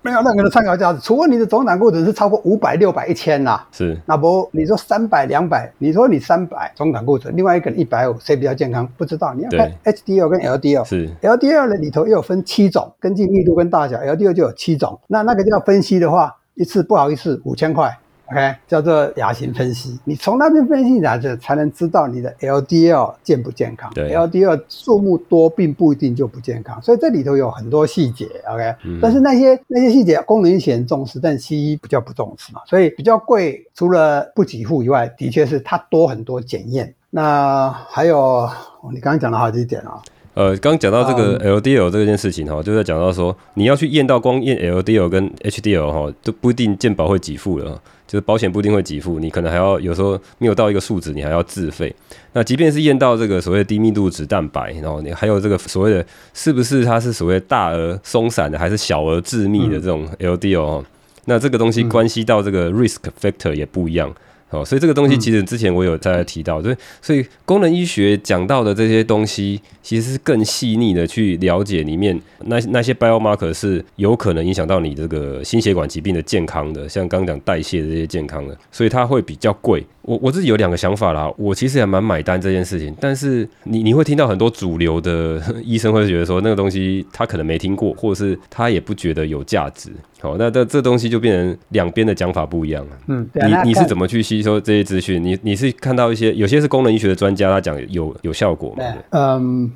没有任何的参考价值，除非你的总胆固醇是超过五百、六百、一千啦。是，那不你说三百、两百，你说你三百总胆固醇，另外一个人一百五，谁比较健康？不知道，你要看 HDL 跟 LDL。是，LDL 呢里头又有分七种，根据密度跟大小，LDL 就有七种。那那个要分析的话，一次不好意思，五千块。OK，叫做亚型分析，你从那边分析来着，才能知道你的 LDL 健不健康。对，LDL 数目多并不一定就不健康，所以这里头有很多细节。OK，、嗯、但是那些那些细节，功能医学重视，但西医比较不重视嘛，所以比较贵。除了不给付以外，的确是它多很多检验。那还有，你刚刚讲了好几点啊。呃，刚讲到这个 LDL 这件事情哈，就在讲到说，你要去验到光验 LDL 跟 HDL 哈，都不一定健保会给付了。就是保险不一定会给付，你可能还要有时候没有到一个数值，你还要自费。那即便是验到这个所谓低密度脂蛋白，然后你还有这个所谓的是不是它是所谓大而松散的，还是小而致密的这种 LDL 哦、嗯，那这个东西关系到这个 risk factor 也不一样。哦，所以这个东西其实之前我有在提到，对、嗯，所以功能医学讲到的这些东西，其实是更细腻的去了解里面那那些 biomarker 是有可能影响到你这个心血管疾病的健康的，像刚刚讲代谢的这些健康的，所以它会比较贵。我我自己有两个想法啦，我其实也蛮买单这件事情，但是你你会听到很多主流的 医生会觉得说那个东西他可能没听过，或者是他也不觉得有价值。好，那这这东西就变成两边的讲法不一样了。嗯，对啊，你你是怎么去吸收这些资讯？你你是看到一些有些是功能医学的专家他讲有有效果吗？嗯，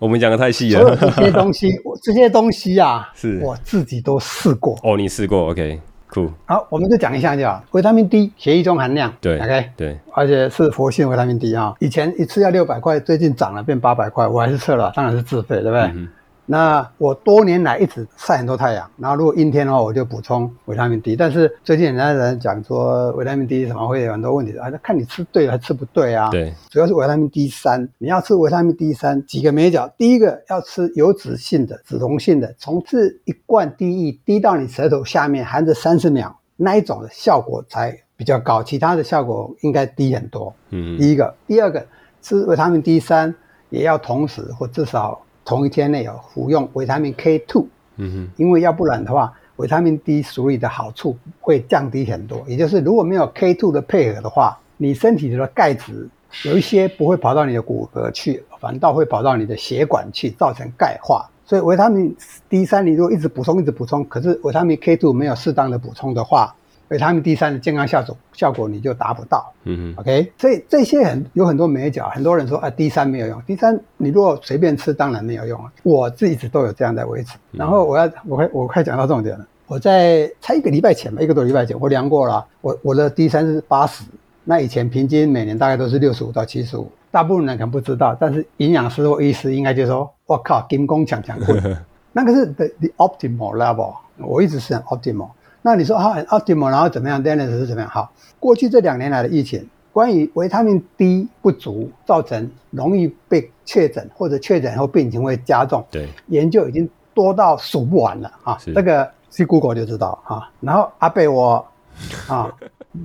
我们讲的太细了。这些东西，这些东西啊，是我自己都试过。哦，你试过？OK。Cool. 好，我们就讲一下就好。维他命 D 血液中含量，对，OK，对，而且是活性维他命 D 啊。以前一次要六百块，最近涨了变八百块，我还是测了，当然是自费，对不对？嗯那我多年来一直晒很多太阳，然后如果阴天的话，我就补充维他命 D。但是最近很多人讲说维他命 D 什么会有很多问题啊？那看你吃对还是吃不对啊？对，主要是维他命 D 三，你要吃维他命 D 三几个美角，第一个要吃有脂性的、脂溶性的，从这一罐滴液滴到你舌头下面，含着三十秒，那一种的效果才比较高，其他的效果应该低很多。嗯，第一个，第二个，吃维他命 D 三也要同时或至少。同一天内有服用维他命 K two，嗯哼，因为要不然的话，维他命 D 处理的好处会降低很多。也就是如果没有 K two 的配合的话，你身体里的钙质有一些不会跑到你的骨骼去，反倒会跑到你的血管去，造成钙化。所以维他命 D 三你如果一直补充一直补充，可是维他命 K two 没有适当的补充的话，维他命 D 三的健康效果效果你就达不到，嗯哼，OK，所以这些很有很多美角，很多人说啊 D 三没有用，D 三你如果随便吃当然没有用啊，我自己一直都有这样在维持。然后我要我快我快讲到重点了，我在才一个礼拜前吧，一个多礼拜前我量过了，我我的 D 三是八十，那以前平均每年大概都是六十五到七十五，大部分人可能不知道，但是营养师或医师应该就说，我靠，金工强强棍，那个是 the the optimal level，我一直是很 optimal。那你说啊，optimal，然后怎么样？Dennis 是怎么样？好，过去这两年来的疫情，关于维他命 D 不足造成容易被确诊或者确诊后病情会加重，对，研究已经多到数不完了啊。这个去 Google 就知道啊。然后阿贝我啊。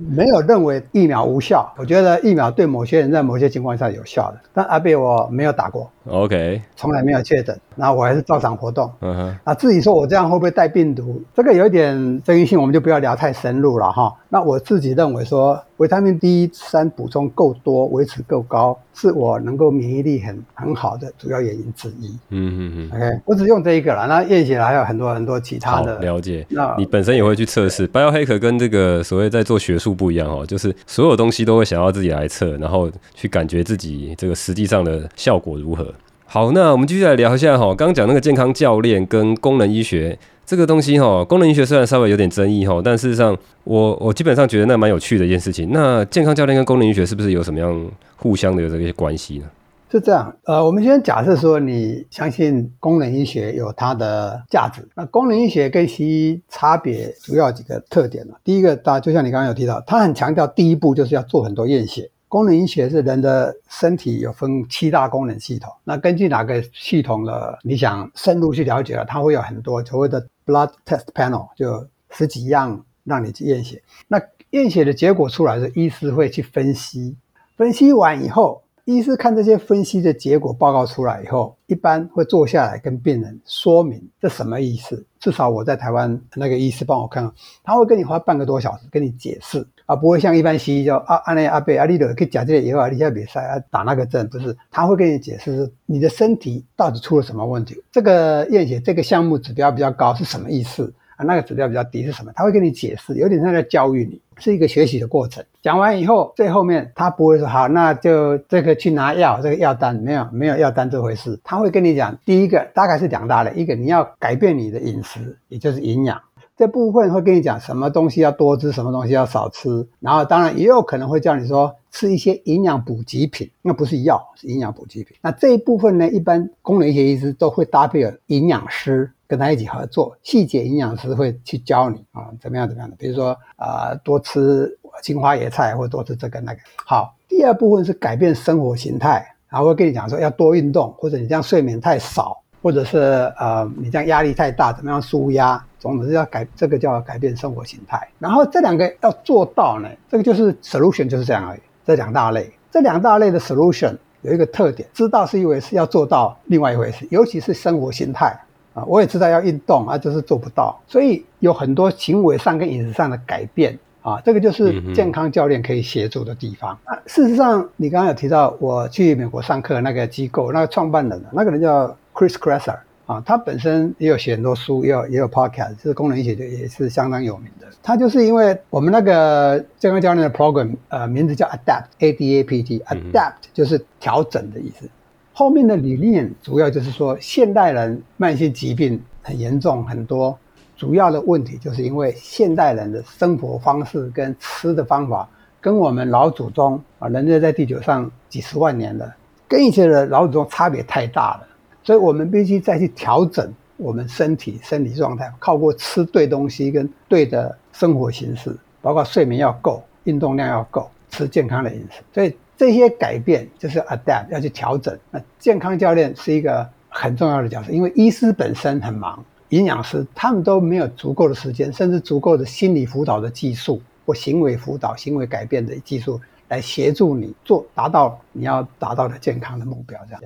没有认为疫苗无效，我觉得疫苗对某些人在某些情况下有效的，但阿贝我没有打过，OK，从来没有确诊，然后我还是照常活动，嗯哼，啊至于说我这样会不会带病毒，这个有一点争议性，我们就不要聊太深入了哈。那我自己认为说，维他命 D 三补充够多，维持够高，是我能够免疫力很很好的主要原因之一。嗯嗯嗯，OK，我只用这一个了，那验血还有很多很多其他的。了解。那你本身也会去测试，Biohacker 跟这个所谓在做学术不一样哦，就是所有东西都会想要自己来测，然后去感觉自己这个实际上的效果如何。好，那我们继续来聊一下哈，刚刚讲那个健康教练跟功能医学。这个东西哈，功能医学虽然稍微有点争议哈，但事实上我我基本上觉得那蛮有趣的一件事情。那健康教练跟功能医学是不是有什么样互相的这些关系呢？是这样，呃，我们先假设说你相信功能医学有它的价值。那功能医学跟西医差别主要几个特点呢？第一个，大家就像你刚刚有提到，它很强调第一步就是要做很多验血。功能医学是人的身体有分七大功能系统，那根据哪个系统的，你想深入去了解了，它会有很多所谓的 blood test panel，就十几样让你去验血。那验血的结果出来的医师会去分析，分析完以后医师看这些分析的结果报告出来以后，一般会坐下来跟病人说明这什么意思。至少我在台湾那个医师帮我看，他会跟你花半个多小时跟你解释，而不会像一般西医就啊阿内阿贝阿利的可以讲这个以后啊，你现在比赛啊打那个针，不是，他会跟你解释你的身体到底出了什么问题，这个验血这个项目指标比较高是什么意思啊？那个指标比较低是什么？他会跟你解释，有点像在教育你，是一个学习的过程。讲完以后，最后面他不会说好，那就这个去拿药，这个药单没有没有药单这回事。他会跟你讲，第一个大概是两大类，一个你要改变你的饮食，也就是营养这部分会跟你讲什么东西要多吃，什么东西要少吃。然后当然也有可能会叫你说吃一些营养补给品，那不是药，是营养补给品。那这一部分呢，一般功能医学医师都会搭配有营养师。跟他一起合作，细节营养师会去教你啊，怎么样怎么样的，比如说啊、多吃青花野菜，或者多吃这个那个。好，第二部分是改变生活形态，然后会跟你讲说要多运动，或者你这样睡眠太少，或者是呃你这样压力太大，怎么样舒压，总之是要改，这个叫改变生活形态。然后这两个要做到呢，这个就是 solution 就是这样而已。这两大类，这两大类的 solution 有一个特点，知道是一回事，要做到另外一回事，尤其是生活形态。啊，我也知道要运动啊，就是做不到，所以有很多行为上跟饮食上的改变啊，这个就是健康教练可以协助的地方。啊，事实上，你刚刚有提到我去美国上课那个机构，那个创办人，那个人叫 Chris Kresser 啊，他本身也有写很多书，也有也有 podcast，就是功能医学的也是相当有名的。他就是因为我们那个健康教练的 program，呃，名字叫 Adapt，A D A P T，Adapt 就是调整的意思。后面的理念主要就是说，现代人慢性疾病很严重，很多主要的问题就是因为现代人的生活方式跟吃的方法，跟我们老祖宗啊，人类在地球上几十万年了，跟以前的老祖宗差别太大了，所以我们必须再去调整我们身体身体状态，靠过吃对东西跟对的生活形式，包括睡眠要够，运动量要够，吃健康的饮食，所以。这些改变就是 adapt，要去调整。那健康教练是一个很重要的角色，因为医师本身很忙，营养师他们都没有足够的时间，甚至足够的心理辅导的技术或行为辅导、行为改变的技术来协助你做达到你要达到的健康的目标。这样。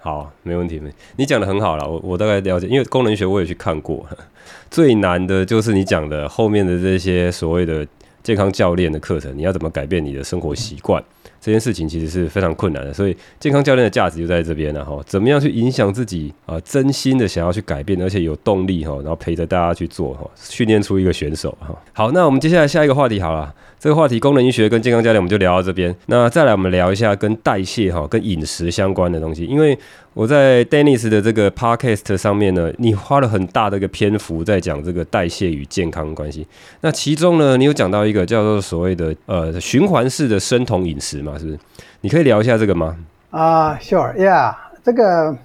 好，没问题，没你讲的很好了，我我大概了解，因为功能学我也去看过，最难的就是你讲的后面的这些所谓的健康教练的课程，你要怎么改变你的生活习惯？这件事情其实是非常困难的，所以健康教练的价值就在这边了哈。怎么样去影响自己啊？真心的想要去改变，而且有动力哈，然后陪着大家去做哈，训练出一个选手哈。好，那我们接下来下一个话题好了。这个话题功能医学跟健康教练我们就聊到这边。那再来我们聊一下跟代谢哈、跟饮食相关的东西。因为我在 Dennis 的这个 Podcast 上面呢，你花了很大的一个篇幅在讲这个代谢与健康关系。那其中呢，你有讲到一个叫做所谓的呃循环式的生酮饮食嘛？是不是？你可以聊一下这个吗？啊、uh,，Sure，Yeah，这个。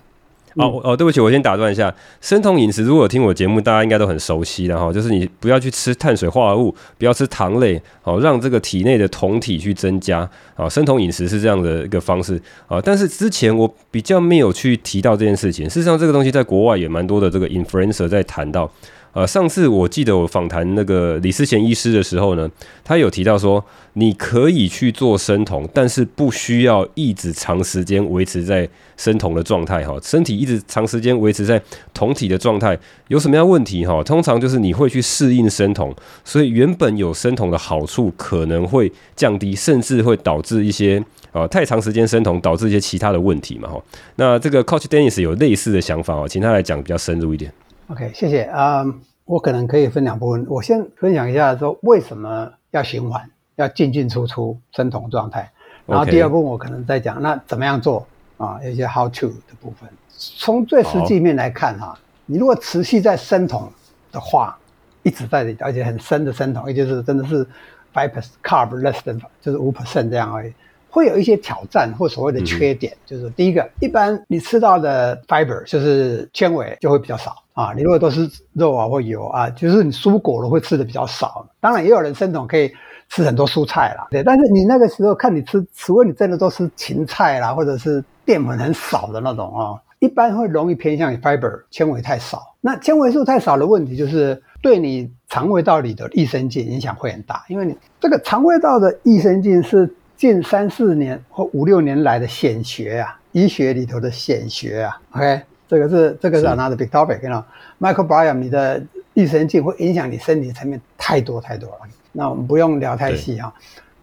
哦哦，对不起，我先打断一下。生酮饮食，如果有听我节目，大家应该都很熟悉的哈，就是你不要去吃碳水化合物，不要吃糖类，好，让这个体内的酮体去增加。啊，生酮饮食是这样的一个方式啊。但是之前我比较没有去提到这件事情。事实上，这个东西在国外也蛮多的这个 influencer 在谈到。呃，上次我记得我访谈那个李思贤医师的时候呢，他有提到说，你可以去做生酮，但是不需要一直长时间维持在生酮的状态哈。身体一直长时间维持在酮体的状态，有什么样问题哈？通常就是你会去适应生酮，所以原本有生酮的好处可能会降低，甚至会导致一些啊太长时间生酮导致一些其他的问题嘛哈。那这个 Coach Dennis 有类似的想法哦，请他来讲比较深入一点。OK，谢谢啊。Um, 我可能可以分两部分。我先分享一下说为什么要循环，要进进出出生酮状态。然后第二部分我可能再讲那怎么样做啊，有一些 how to 的部分。从最实际面来看哈，你如果持续在生酮的话，一直在而且很深的生酮，也就是真的是 five percent carb less than 就是五 percent 这样而已。会有一些挑战或所谓的缺点，嗯、就是第一个，一般你吃到的 fiber 就是纤维就会比较少啊。你如果都是肉啊或油啊，就是你蔬果的会吃的比较少。当然也有人生酮可以吃很多蔬菜啦，对。但是你那个时候看你吃，除非你真的都是芹菜啦，或者是淀粉很少的那种啊，一般会容易偏向于 fiber 纤维太少。那纤维素太少的问题就是对你肠胃道里的益生菌影响会很大，因为你这个肠胃道的益生菌是。近三四年或五六年来的显学啊，医学里头的显学啊，OK，这个是这个是 another big topic，你知道，microbiome 你的益生菌会影响你身体层面太多太多了。那我们不用聊太细啊，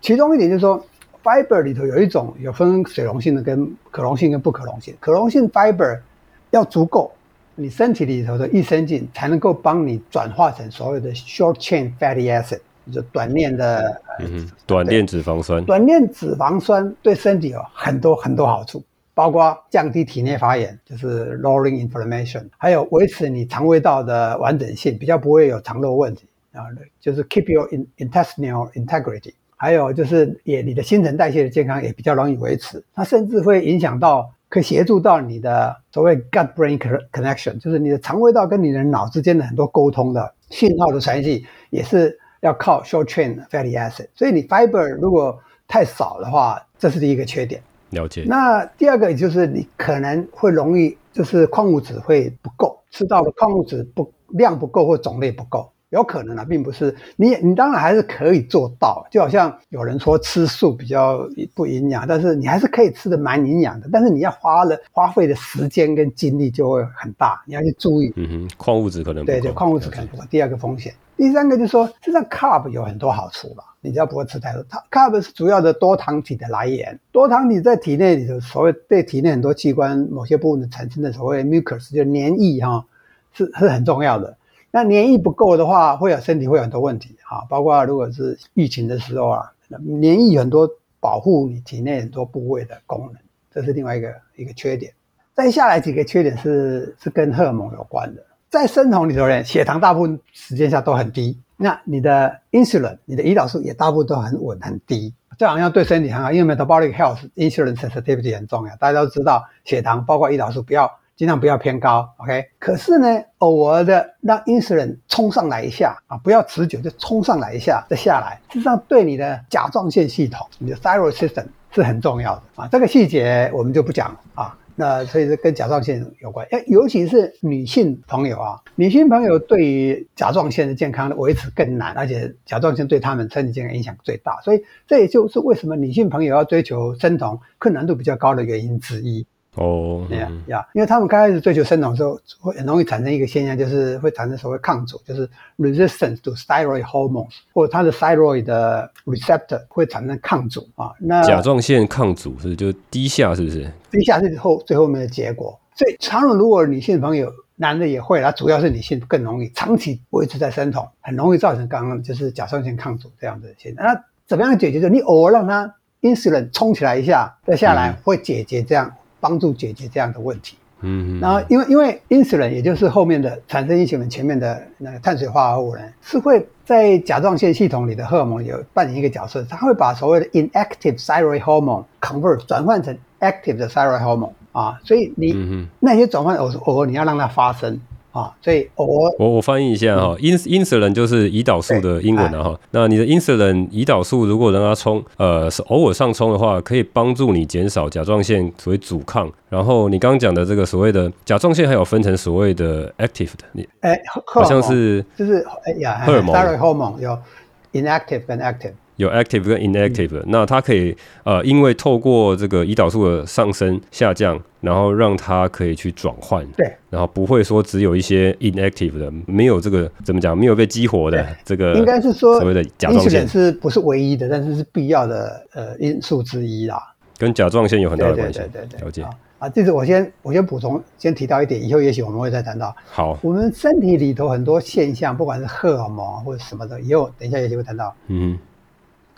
其中一点就是说，fiber 里头有一种有分水溶性的跟可溶性跟不可溶性，可溶性 fiber 要足够，你身体里头的益生菌才能够帮你转化成所有的 short chain fatty acid。就短链的，嗯，短链脂肪酸，短链脂肪酸对身体有很多很多好处，包括降低体内发炎，就是 lowering inflammation，还有维持你肠胃道的完整性，比较不会有肠漏问题啊，就是 keep your intestinal integrity，还有就是也你的新陈代谢的健康也比较容易维持，它甚至会影响到，可以协助到你的所谓 gut brain connection，就是你的肠胃道跟你的脑之间的很多沟通的信号的传递也是。要靠 short chain fatty acid，所以你 fiber 如果太少的话，这是第一个缺点。了解。那第二个就是你可能会容易就是矿物质会不够，吃到的矿物质不量不够或种类不够。有可能啊，并不是你，你当然还是可以做到。就好像有人说吃素比较不营养，但是你还是可以吃的蛮营养的。但是你要花了花费的时间跟精力就会很大，你要去注意。嗯哼，矿物质可能不。对对，矿物质可能不够。第二个风险，第三个就是说，实际上 carb 有很多好处吧，你只要不会吃太多。它 carb 是主要的多糖体的来源，多糖体在体内里头，所谓对体内很多器官某些部分的产生的所谓 mucus 就黏液哈，是是很重要的。那黏液不够的话，会有身体会有很多问题啊，包括如果是疫情的时候啊，黏液很多保护你体内很多部位的功能，这是另外一个一个缺点。再下来几个缺点是是跟荷尔蒙有关的，在生酮里头呢，血糖大部分时间下都很低，那你的 insulin，你的胰岛素也大部分都很稳很低，这好像对身体很好，因为 metabolic health insulin sensitivity 很重要，大家都知道血糖包括胰岛素不要。尽量不要偏高，OK。可是呢，偶尔的让 insulin 冲上来一下啊，不要持久，就冲上来一下再下来，实际上对你的甲状腺系统，你的 thyroid system 是很重要的啊。这个细节我们就不讲了啊。那所以是跟甲状腺有关，诶，尤其是女性朋友啊，女性朋友对于甲状腺的健康的维持更难，而且甲状腺对他们身体健康影响最大，所以这也就是为什么女性朋友要追求生酮困难度比较高的原因之一。哦，对呀，呀，因为他们刚开始追求生酮的时候，会很容易产生一个现象，就是会产生所谓抗阻，就是 resistance to thyroid hormones，或者它的 thyroid 的 receptor 会产生抗阻啊。那甲状腺抗阻是就低下，是不是？低下是后最后面的结果。所以，常常如果女性朋友，男的也会，它主要是女性更容易长期维持在生酮，很容易造成刚刚就是甲状腺抗阻这样的现象。那怎么样解决？就你偶尔让它 insulin 冲起来一下，再下来会解决这样。嗯帮助解决这样的问题。嗯，然后因为因为 insulin 也就是后面的产生 insulin 前面的那个碳水化合物呢，是会在甲状腺系统里的荷尔蒙有扮演一个角色，它会把所谓的 inactive thyroid hormone convert 转换成 active 的 thyroid hormone 啊，所以你那些转换偶偶尔你要让它发生。啊，所以我我我翻译一下哈，ins insulin 就是胰岛素的英文了哈。那你的 insulin 胰岛素如果让它冲，呃，是偶尔上冲的话，可以帮助你减少甲状腺所谓阻抗。然后你刚刚讲的这个所谓的甲状腺还有分成所谓的 active 的，你哎，好像是就是哎呀，荷尔蒙，thyroid hormone 有 inactive 跟 active。有 active 跟 inactive 的，嗯、那它可以呃，因为透过这个胰岛素的上升下降，然后让它可以去转换，对，然后不会说只有一些 inactive 的，没有这个怎么讲，没有被激活的这个，应该是说所谓的甲状腺是不是唯一的，但是是必要的呃因素之一啦。跟甲状腺有很大的关系，对对对对，了解啊，这是我先我先补充，先提到一点，以后也许我们会再谈到。好，我们身体里头很多现象，不管是荷尔蒙或者什么的，以后等一下也许会谈到。嗯。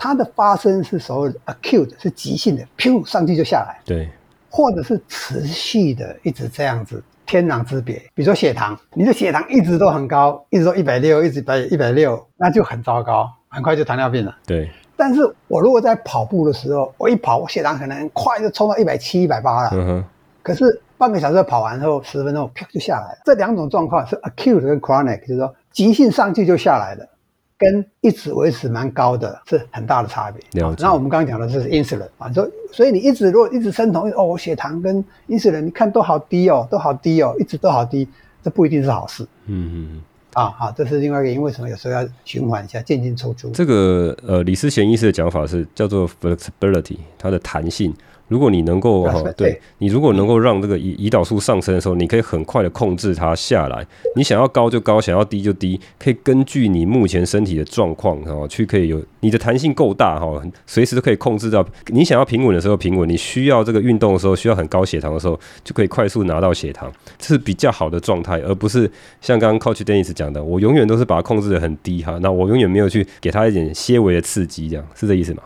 它的发生是所谓的 acute，是急性的，噗上去就下来。对，或者是持续的，一直这样子，天壤之别。比如说血糖，你的血糖一直都很高，一直都一百六，一直百一百六，那就很糟糕，很快就糖尿病了。对。但是我如果在跑步的时候，我一跑，我血糖可能很快就冲到一百七、一百八了。嗯哼。可是半个小时跑完后，十分钟噗就下来了。这两种状况是 acute 跟 chronic，就是说急性上去就下来了。跟一直维持蛮高的是很大的差别。了解。那我们刚刚讲的这是 insulin 啊，所所以你一直如果一直生酮，哦，我血糖跟 insulin 你看都好低哦，都好低哦，一直都好低，这不一定是好事。嗯嗯。啊好，这是另外一个原因，为什么有时候要循环一下，进进出出？这个呃，李思贤医师的讲法是叫做 flexibility，它的弹性。如果你能够 哈，对你如果能够让这个胰胰岛素上升的时候，你可以很快的控制它下来。你想要高就高，想要低就低，可以根据你目前身体的状况哈，去可以有你的弹性够大哈，随时都可以控制到你想要平稳的时候平稳，你需要这个运动的时候需要很高血糖的时候，就可以快速拿到血糖，这是比较好的状态，而不是像刚刚 Coach Dennis 讲的，我永远都是把它控制的很低哈，那我永远没有去给他一点些微的刺激，这样是这意思吗？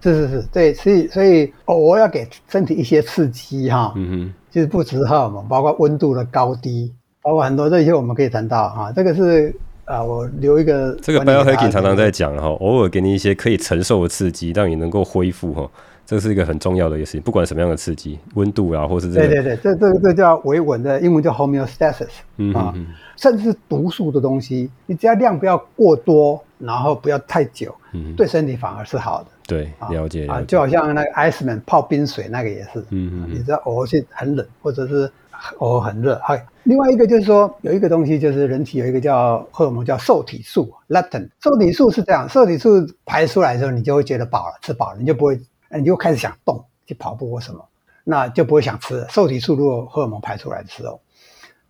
是是是，对，所以所以偶尔要给身体一些刺激哈，嗯哼，就是不止荷尔蒙，包括温度的高低，包括很多这些我们可以谈到哈，这个是啊，我留一个这个 biohacking 常常在讲哈，偶尔给你一些可以承受的刺激，让你能够恢复哈，这是一个很重要的一个事情，不管什么样的刺激，温度啊，或是这个，对对对，这这个这叫维稳的，英文叫 homeostasis，嗯啊，甚至是毒素的东西，你只要量不要过多，然后不要太久，嗯，对身体反而是好的。对，了解啊，就好像那个 Iceman 泡冰水那个也是，嗯嗯，你知道偶尔是很冷，或者是偶尔很热。还另外一个就是说，有一个东西就是人体有一个叫荷尔蒙叫受体素 leptin，受体素是这样，受体素排出来的时候，你就会觉得饱了，吃饱了，你就不会，你就开始想动，去跑步或什么，那就不会想吃了。受体素如果荷尔蒙排出来的时候，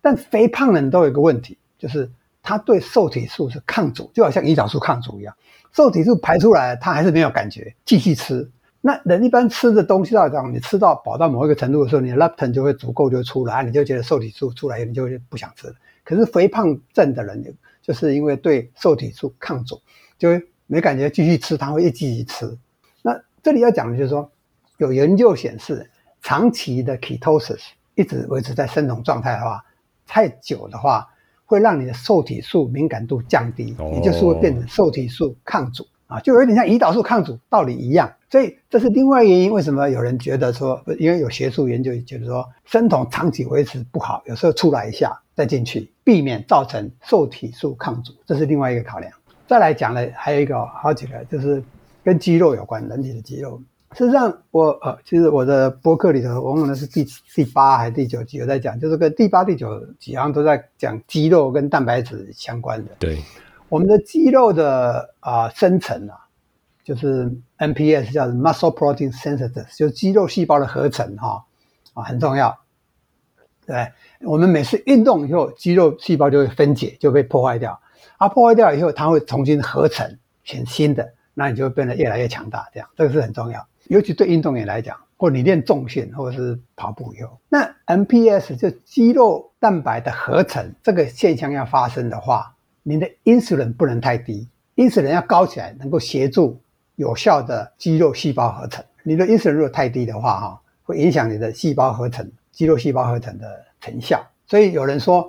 但肥胖人都有一个问题，就是它对受体素是抗阻，就好像胰岛素抗阻一样。受体素排出来，它还是没有感觉，继续吃。那人一般吃的东西到这样，你吃到饱到某一个程度的时候，你的 leptin 就会足够就出来，你就觉得受体素出来，你就不想吃了。可是肥胖症的人，就是因为对受体素抗阻，就会没感觉，继续吃，他会一继续吃。那这里要讲的就是说，有研究显示，长期的 ketosis 一直维持在生酮状态的话，太久的话。会让你的受体素敏感度降低，也就是会变成受体素抗阻啊，就有点像胰岛素抗阻道理一样。所以这是另外一个原因，为什么有人觉得说，因为有学术研究觉得说，生酮长期维持不好，有时候出来一下再进去，避免造成受体素抗阻，这是另外一个考量。再来讲呢，还有一个好几个，就是跟肌肉有关，人体的肌肉。事实上，我呃，其实我的播客里头，我忘了是第第八还是第九集，我在讲，就是跟第八、第九几行都在讲肌肉跟蛋白质相关的。对，我们的肌肉的啊、呃、生成啊，就是 MPS 叫 Muscle Protein Synthesis，就是肌肉细胞的合成哈啊很重要。对，我们每次运动以后，肌肉细胞就会分解，就被破坏掉。啊，破坏掉以后，它会重新合成，选新的，那你就会变得越来越强大。这样，这个是很重要。尤其对运动员来讲，或你练重训，或者是跑步以后，那 MPS 就肌肉蛋白的合成这个现象要发生的话，你的 insulin 不能太低，insulin 要高起来，能够协助有效的肌肉细胞合成。你的 insulin 如果太低的话，哈，会影响你的细胞合成，肌肉细胞合成的成效。所以有人说，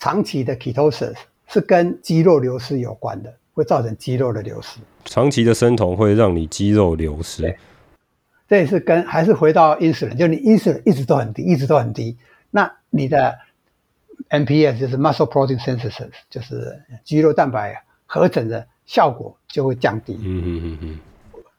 长期的 ketosis 是跟肌肉流失有关的，会造成肌肉的流失。长期的生酮会让你肌肉流失。这也是跟还是回到 insulin，就你 insulin 一直都很低，一直都很低，那你的 MPS 就是 muscle protein synthesis，就是肌肉蛋白合成的效果就会降低。嗯嗯嗯嗯，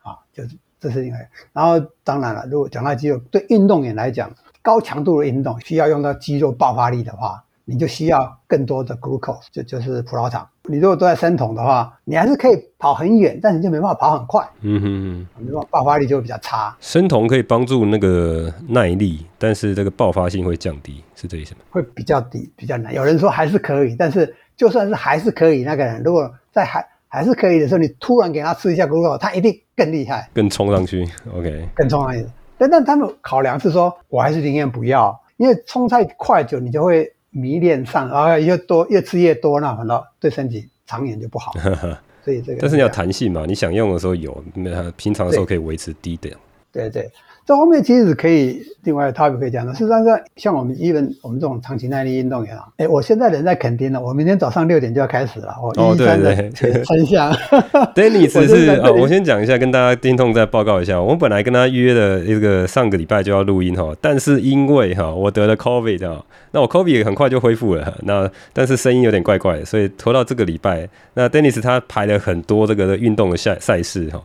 啊，就是这是因为，然后当然了，如果讲到肌肉，对运动员来讲，高强度的运动需要用到肌肉爆发力的话。你就需要更多的 glucose，就就是葡萄糖。你如果都在生酮的话，你还是可以跑很远，但你就没办法跑很快。嗯哼哼，没办法，爆发力就会比较差。生酮可以帮助那个耐力，但是这个爆发性会降低，是这意思吗？会比较低，比较难。有人说还是可以，但是就算是还是可以，那个人如果在还还是可以的时候，你突然给他吃一下 glucose，他一定更厉害，更冲上去。OK，更冲上去。但但他们考量是说，我还是宁愿不要，因为冲太快就你就会。迷恋上，然后越多越吃越多，那反倒对身体长远就不好。所以这个，但是你要弹性嘛，你想用的时候有，那平常的时候可以维持低点。对对。这后面其实可以另外 topic 可以讲的，事实上，像我们 even 我们这种长期耐力运动员啊，哎，我现在人在垦丁了，我明天早上六点就要开始了。哦，哦对对，很像。Dennis 是啊，我先讲一下，跟大家听众再报告一下，我们本来跟他约的一个上个礼拜就要录音哈，但是因为哈我得了 COVID 啊，那我 COVID 也很快就恢复了，那但是声音有点怪怪的，所以拖到这个礼拜。那 Dennis 他排了很多这个运动的赛赛事哈。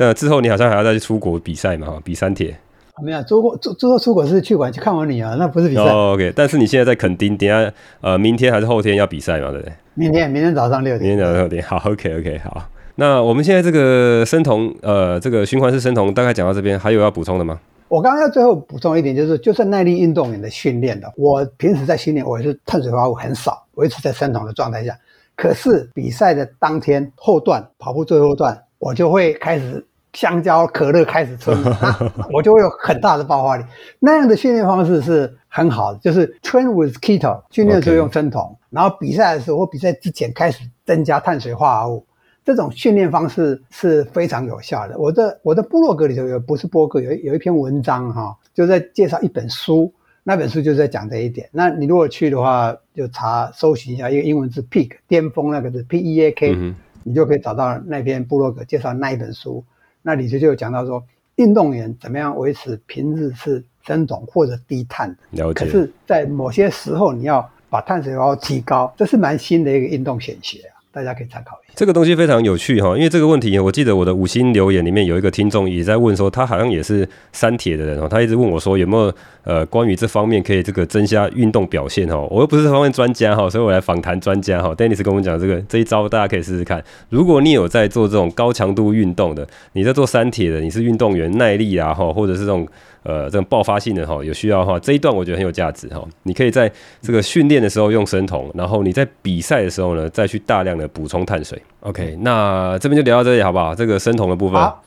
那之后你好像还要再去出国比赛嘛？哈，比三铁。没有做过做做出国是去玩去看完你啊，那不是比赛。哦、oh,，OK。但是你现在在垦丁，等下呃，明天还是后天要比赛嘛，对不对？明天，明天早上六点。明天早上六点，好，OK，OK，、okay, okay, 好。那我们现在这个生酮，呃，这个循环式生酮大概讲到这边，还有要补充的吗？我刚刚要最后补充一点，就是就算耐力运动员的训练的，我平时在训练，我也是碳水化合物很少，维持在生酮的状态下。可是比赛的当天后段跑步最后段，我就会开始。香蕉、可乐开始吃，我就会有很大的爆发力。那样的训练方式是很好的，就是 train with keto，训练的时候用生酮，okay. 然后比赛的时候或比赛之前开始增加碳水化合物。这种训练方式是非常有效的。我的我的部落格里头有，不是博客，有有一篇文章哈，就在介绍一本书，那本书就在讲这一点。那你如果去的话，就查搜寻一下一个英文字 peak 巅峰那个字 P E A K，、嗯、你就可以找到那篇部落格介绍那一本书。那里头就有讲到说，运动员怎么样维持平日是增重或者低碳。了解。可是，在某些时候，你要把碳水化提高，这是蛮新的一个运动选学啊，大家可以参考一下。这个东西非常有趣哈，因为这个问题，我记得我的五星留言里面有一个听众也在问说，他好像也是三铁的人哦，他一直问我说有没有呃关于这方面可以这个增加运动表现哈，我又不是这方面专家哈，所以我来访谈专家哈。Dennis 跟我们讲这个这一招，大家可以试试看。如果你有在做这种高强度运动的，你在做三铁的，你是运动员耐力啊哈，或者是这种。呃，这种爆发性的哈，有需要的话，这一段我觉得很有价值哈。你可以在这个训练的时候用生酮，然后你在比赛的时候呢，再去大量的补充碳水。OK，那这边就聊到这里好不好？这个生酮的部分。好，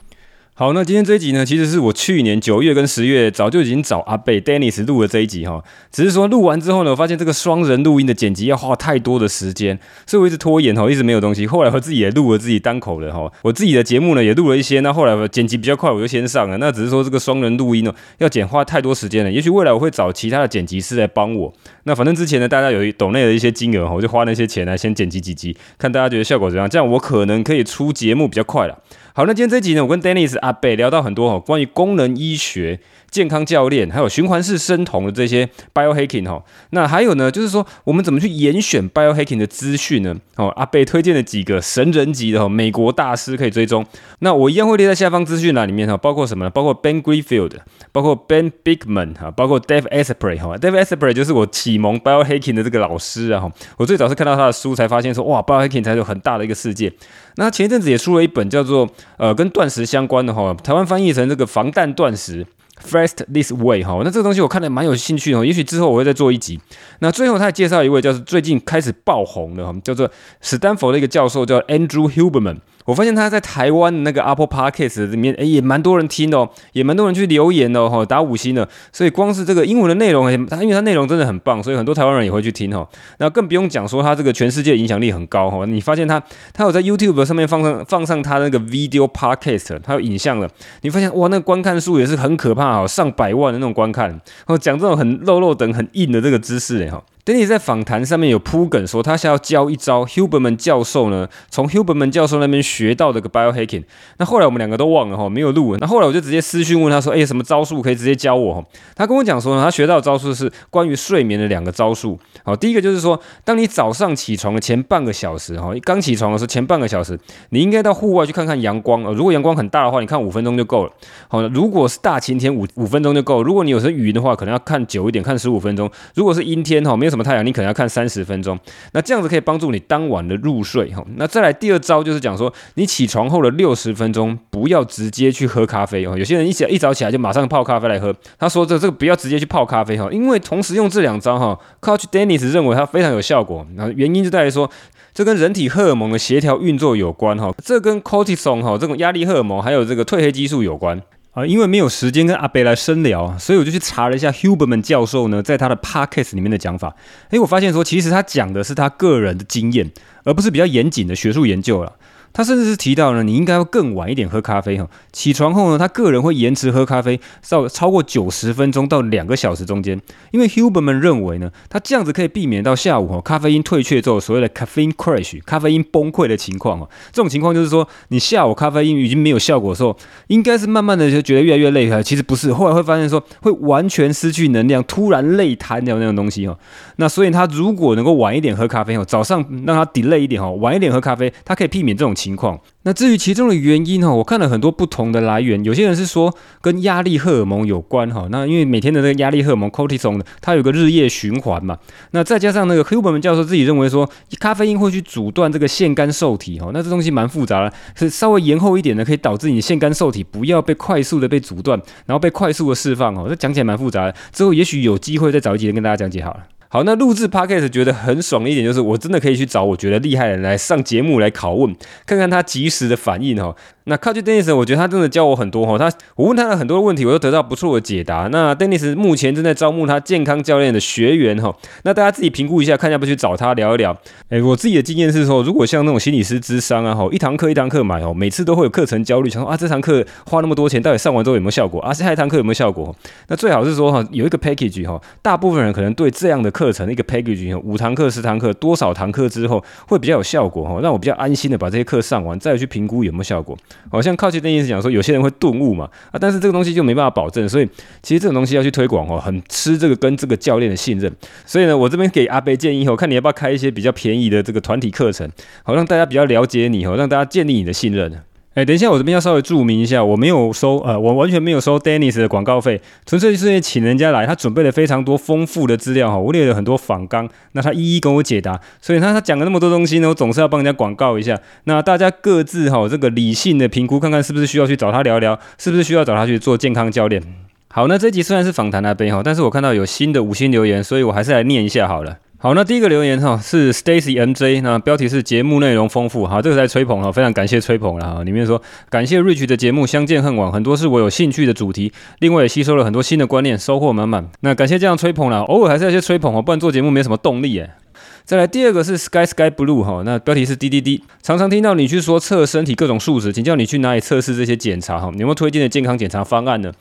好那今天这一集呢，其实是我去年九月跟十月早就已经找阿贝 Dennis 录了这一集哈，只是说录完之后呢，我发现这个双人录音的剪辑要花太多的时间，所以我一直拖延哈，一直没有东西。后来我自己也录了自己单口的哈，我自己的节目呢也录了一些，那后来我剪辑比较快，我就先上了。那只是说这个双人录音呢，要剪花太多时间了。也许未来我会找其他的剪辑师来帮我。那反正之前呢，大家有抖内的一些金额哈，我就花那些钱来先剪辑几集，看大家觉得效果怎样，这样我可能可以出节目比较快了。好，那今天这集呢，我跟 Dennis 阿伯聊到很多哈，关于功能医学、健康教练，还有循环式生酮的这些 biohacking 哈。那还有呢，就是说我们怎么去严选 biohacking 的资讯呢？哦，阿伯推荐了几个神人级的哈美国大师可以追踪。那我一样会列在下方资讯栏里面哈，包括什么呢？包括 Ben Greenfield，包括 Ben Bigman 哈，包括 Dave Asprey 哈。Dave Asprey 就是我启蒙 biohacking 的这个老师啊哈。我最早是看到他的书才发现说，哇，biohacking 才有很大的一个世界。那前一阵子也出了一本叫做呃跟断食相关的哈，台湾翻译成这个防弹断食。Fast this way 哈，那这个东西我看了蛮有兴趣的，也许之后我会再做一集。那最后他还介绍一位叫做最近开始爆红的哈，叫做史丹佛的一个教授叫 Andrew Huberman。我发现他在台湾的那个 Apple Podcast 里面，哎，也蛮多人听的哦，也蛮多人去留言的哦，打五星的。所以光是这个英文的内容，他因为他内容真的很棒，所以很多台湾人也会去听哈。那更不用讲说他这个全世界影响力很高哈。你发现他他有在 YouTube 上面放上放上他那个 Video Podcast，他有影像了。你发现哇，那个观看数也是很可怕哦，上百万的那种观看。哦，讲这种很肉肉等很硬的这个知识哎哈。等你在访谈上面有铺梗说他想要教一招，Huberman 教授呢，从 Huberman 教授那边学到的个 biohacking。那后来我们两个都忘了哈，没有录文。那后来我就直接私讯问他说：“哎，什么招数可以直接教我？”他跟我讲说呢，他学到的招数是关于睡眠的两个招数。好，第一个就是说，当你早上起床的前半个小时哈，刚起床的时候前半个小时，你应该到户外去看看阳光。如果阳光很大的话，你看五分钟就够了。好，如果是大晴天，五五分钟就够。如果你有时候云的话，可能要看久一点，看十五分钟。如果是阴天哈，没有。什么太阳？你可能要看三十分钟，那这样子可以帮助你当晚的入睡哈。那再来第二招就是讲说，你起床后的六十分钟不要直接去喝咖啡哦。有些人一起一早起来就马上泡咖啡来喝，他说这这个不要直接去泡咖啡哈，因为同时用这两招哈，Coach Dennis 认为它非常有效果。那原因就在于说，这跟人体荷尔蒙的协调运作有关哈，这跟 Cortisol 哈这种压力荷尔蒙还有这个褪黑激素有关。啊，因为没有时间跟阿伯来深聊，所以我就去查了一下 Huberman 教授呢，在他的 Podcast 里面的讲法。诶，我发现说，其实他讲的是他个人的经验，而不是比较严谨的学术研究了。他甚至是提到呢，你应该要更晚一点喝咖啡哈。起床后呢，他个人会延迟喝咖啡到超过九十分钟到两个小时中间，因为 Huberman 认为呢，他这样子可以避免到下午哈咖啡因退却之后所谓的 caffeine crash 咖啡因崩溃的情况哦。这种情况就是说，你下午咖啡因已经没有效果的时候，应该是慢慢的就觉得越来越累哈。其实不是，后来会发现说会完全失去能量，突然累瘫掉那种东西哦。那所以他如果能够晚一点喝咖啡哈，早上让他 delay 一点哈，晚一点喝咖啡，他可以避免这种。情况。那至于其中的原因哈，我看了很多不同的来源，有些人是说跟压力荷尔蒙有关哈。那因为每天的那个压力荷尔蒙 cortisol，它有个日夜循环嘛。那再加上那个 Huberman 教授自己认为说，咖啡因会去阻断这个腺苷受体哈。那这东西蛮复杂的，是稍微延后一点呢，可以导致你腺苷受体不要被快速的被阻断，然后被快速的释放哦。这讲起来蛮复杂的，之后也许有机会再找一集跟大家讲解好了。好，那录制 Podcast 觉得很爽的一点就是，我真的可以去找我觉得厉害的人来上节目来拷问，看看他及时的反应哈。那 Coach Dennis，我觉得他真的教我很多哈。他我问他了很多问题，我都得到不错的解答。那 Dennis 目前正在招募他健康教练的学员哈。那大家自己评估一下，看要不要去找他聊一聊。哎，我自己的经验是说，如果像那种心理师咨商啊哈，一堂课一堂课买哦，每次都会有课程焦虑，想说啊这堂课花那么多钱，到底上完之后有没有效果啊？下一堂课有没有效果？那最好是说哈，有一个 package 哈，大部分人可能对这样的课程一个 package 五堂课十堂课多少堂课之后会比较有效果哈，让我比较安心的把这些课上完，再去评估有没有效果。好像靠近的。意思讲说，有些人会顿悟嘛，啊，但是这个东西就没办法保证，所以其实这种东西要去推广哦，很吃这个跟这个教练的信任。所以呢，我这边给阿贝建议哦，看你要不要开一些比较便宜的这个团体课程，好让大家比较了解你哦，让大家建立你的信任。哎，等一下，我这边要稍微注明一下，我没有收，呃，我完全没有收 Dennis 的广告费，纯粹是请人家来，他准备了非常多丰富的资料哈，我列了很多访纲，那他一一跟我解答，所以他他讲了那么多东西呢，我总是要帮人家广告一下，那大家各自哈这个理性的评估，看看是不是需要去找他聊聊，是不是需要找他去做健康教练。好，那这集虽然是访谈那边哈，但是我看到有新的五星留言，所以我还是来念一下好了。好，那第一个留言哈是 Stacy MJ，那标题是节目内容丰富，好，这个在吹捧哈，非常感谢吹捧了哈。里面说感谢 Rich 的节目相见恨晚，很多是我有兴趣的主题，另外也吸收了很多新的观念，收获满满。那感谢这样吹捧了，偶尔还是要些吹捧哦，不然做节目没什么动力诶。再来第二个是 Sky Sky Blue 哈，那标题是滴滴滴，常常听到你去说测身体各种数值，请教你去哪里测试这些检查哈？你有没有推荐的健康检查方案呢？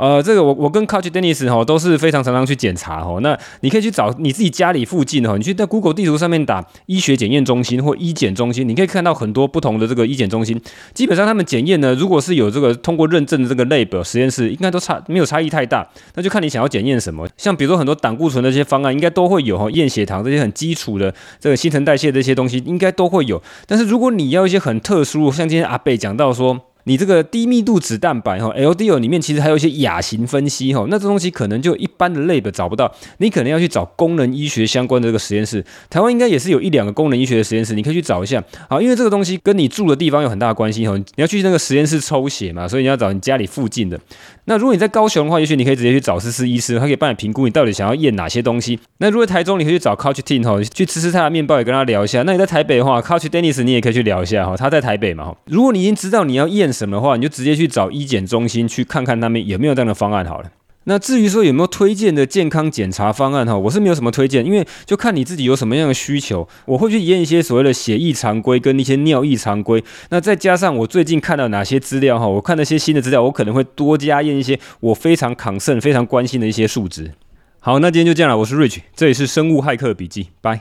呃，这个我我跟 Coach Dennis 哈都是非常常常去检查哈。那你可以去找你自己家里附近哈，你去在 Google 地图上面打医学检验中心或医检中心，你可以看到很多不同的这个医检中心。基本上他们检验呢，如果是有这个通过认证的这个 lab 实验室，应该都差没有差异太大。那就看你想要检验什么。像比如说很多胆固醇的一些方案，应该都会有哈，验血糖这些很基础的这个新陈代谢的这些东西，应该都会有。但是如果你要一些很特殊，像今天阿贝讲到说。你这个低密度脂蛋白哈，LDL 里面其实还有一些亚型分析哈，那这东西可能就一般的 lab 找不到，你可能要去找功能医学相关的这个实验室。台湾应该也是有一两个功能医学的实验室，你可以去找一下。好，因为这个东西跟你住的地方有很大的关系哈，你要去那个实验室抽血嘛，所以你要找你家里附近的。那如果你在高雄的话，也许你可以直接去找思思医师，他可以帮你评估你到底想要验哪些东西。那如果台中，你可以去找 Coach Team 哈，去吃吃他的面包，也跟他聊一下。那你在台北的话，Coach Dennis 你也可以去聊一下哈，他在台北嘛。如果你已经知道你要验什么的话，你就直接。去找医检中心去看看他们有没有这样的方案好了。那至于说有没有推荐的健康检查方案哈，我是没有什么推荐，因为就看你自己有什么样的需求。我会去验一些所谓的血液常规跟一些尿液常规，那再加上我最近看到哪些资料哈，我看那些新的资料，我可能会多加验一些我非常抗肾、非常关心的一些数值。好，那今天就这样了，我是 Rich，这里是生物骇客笔记，拜。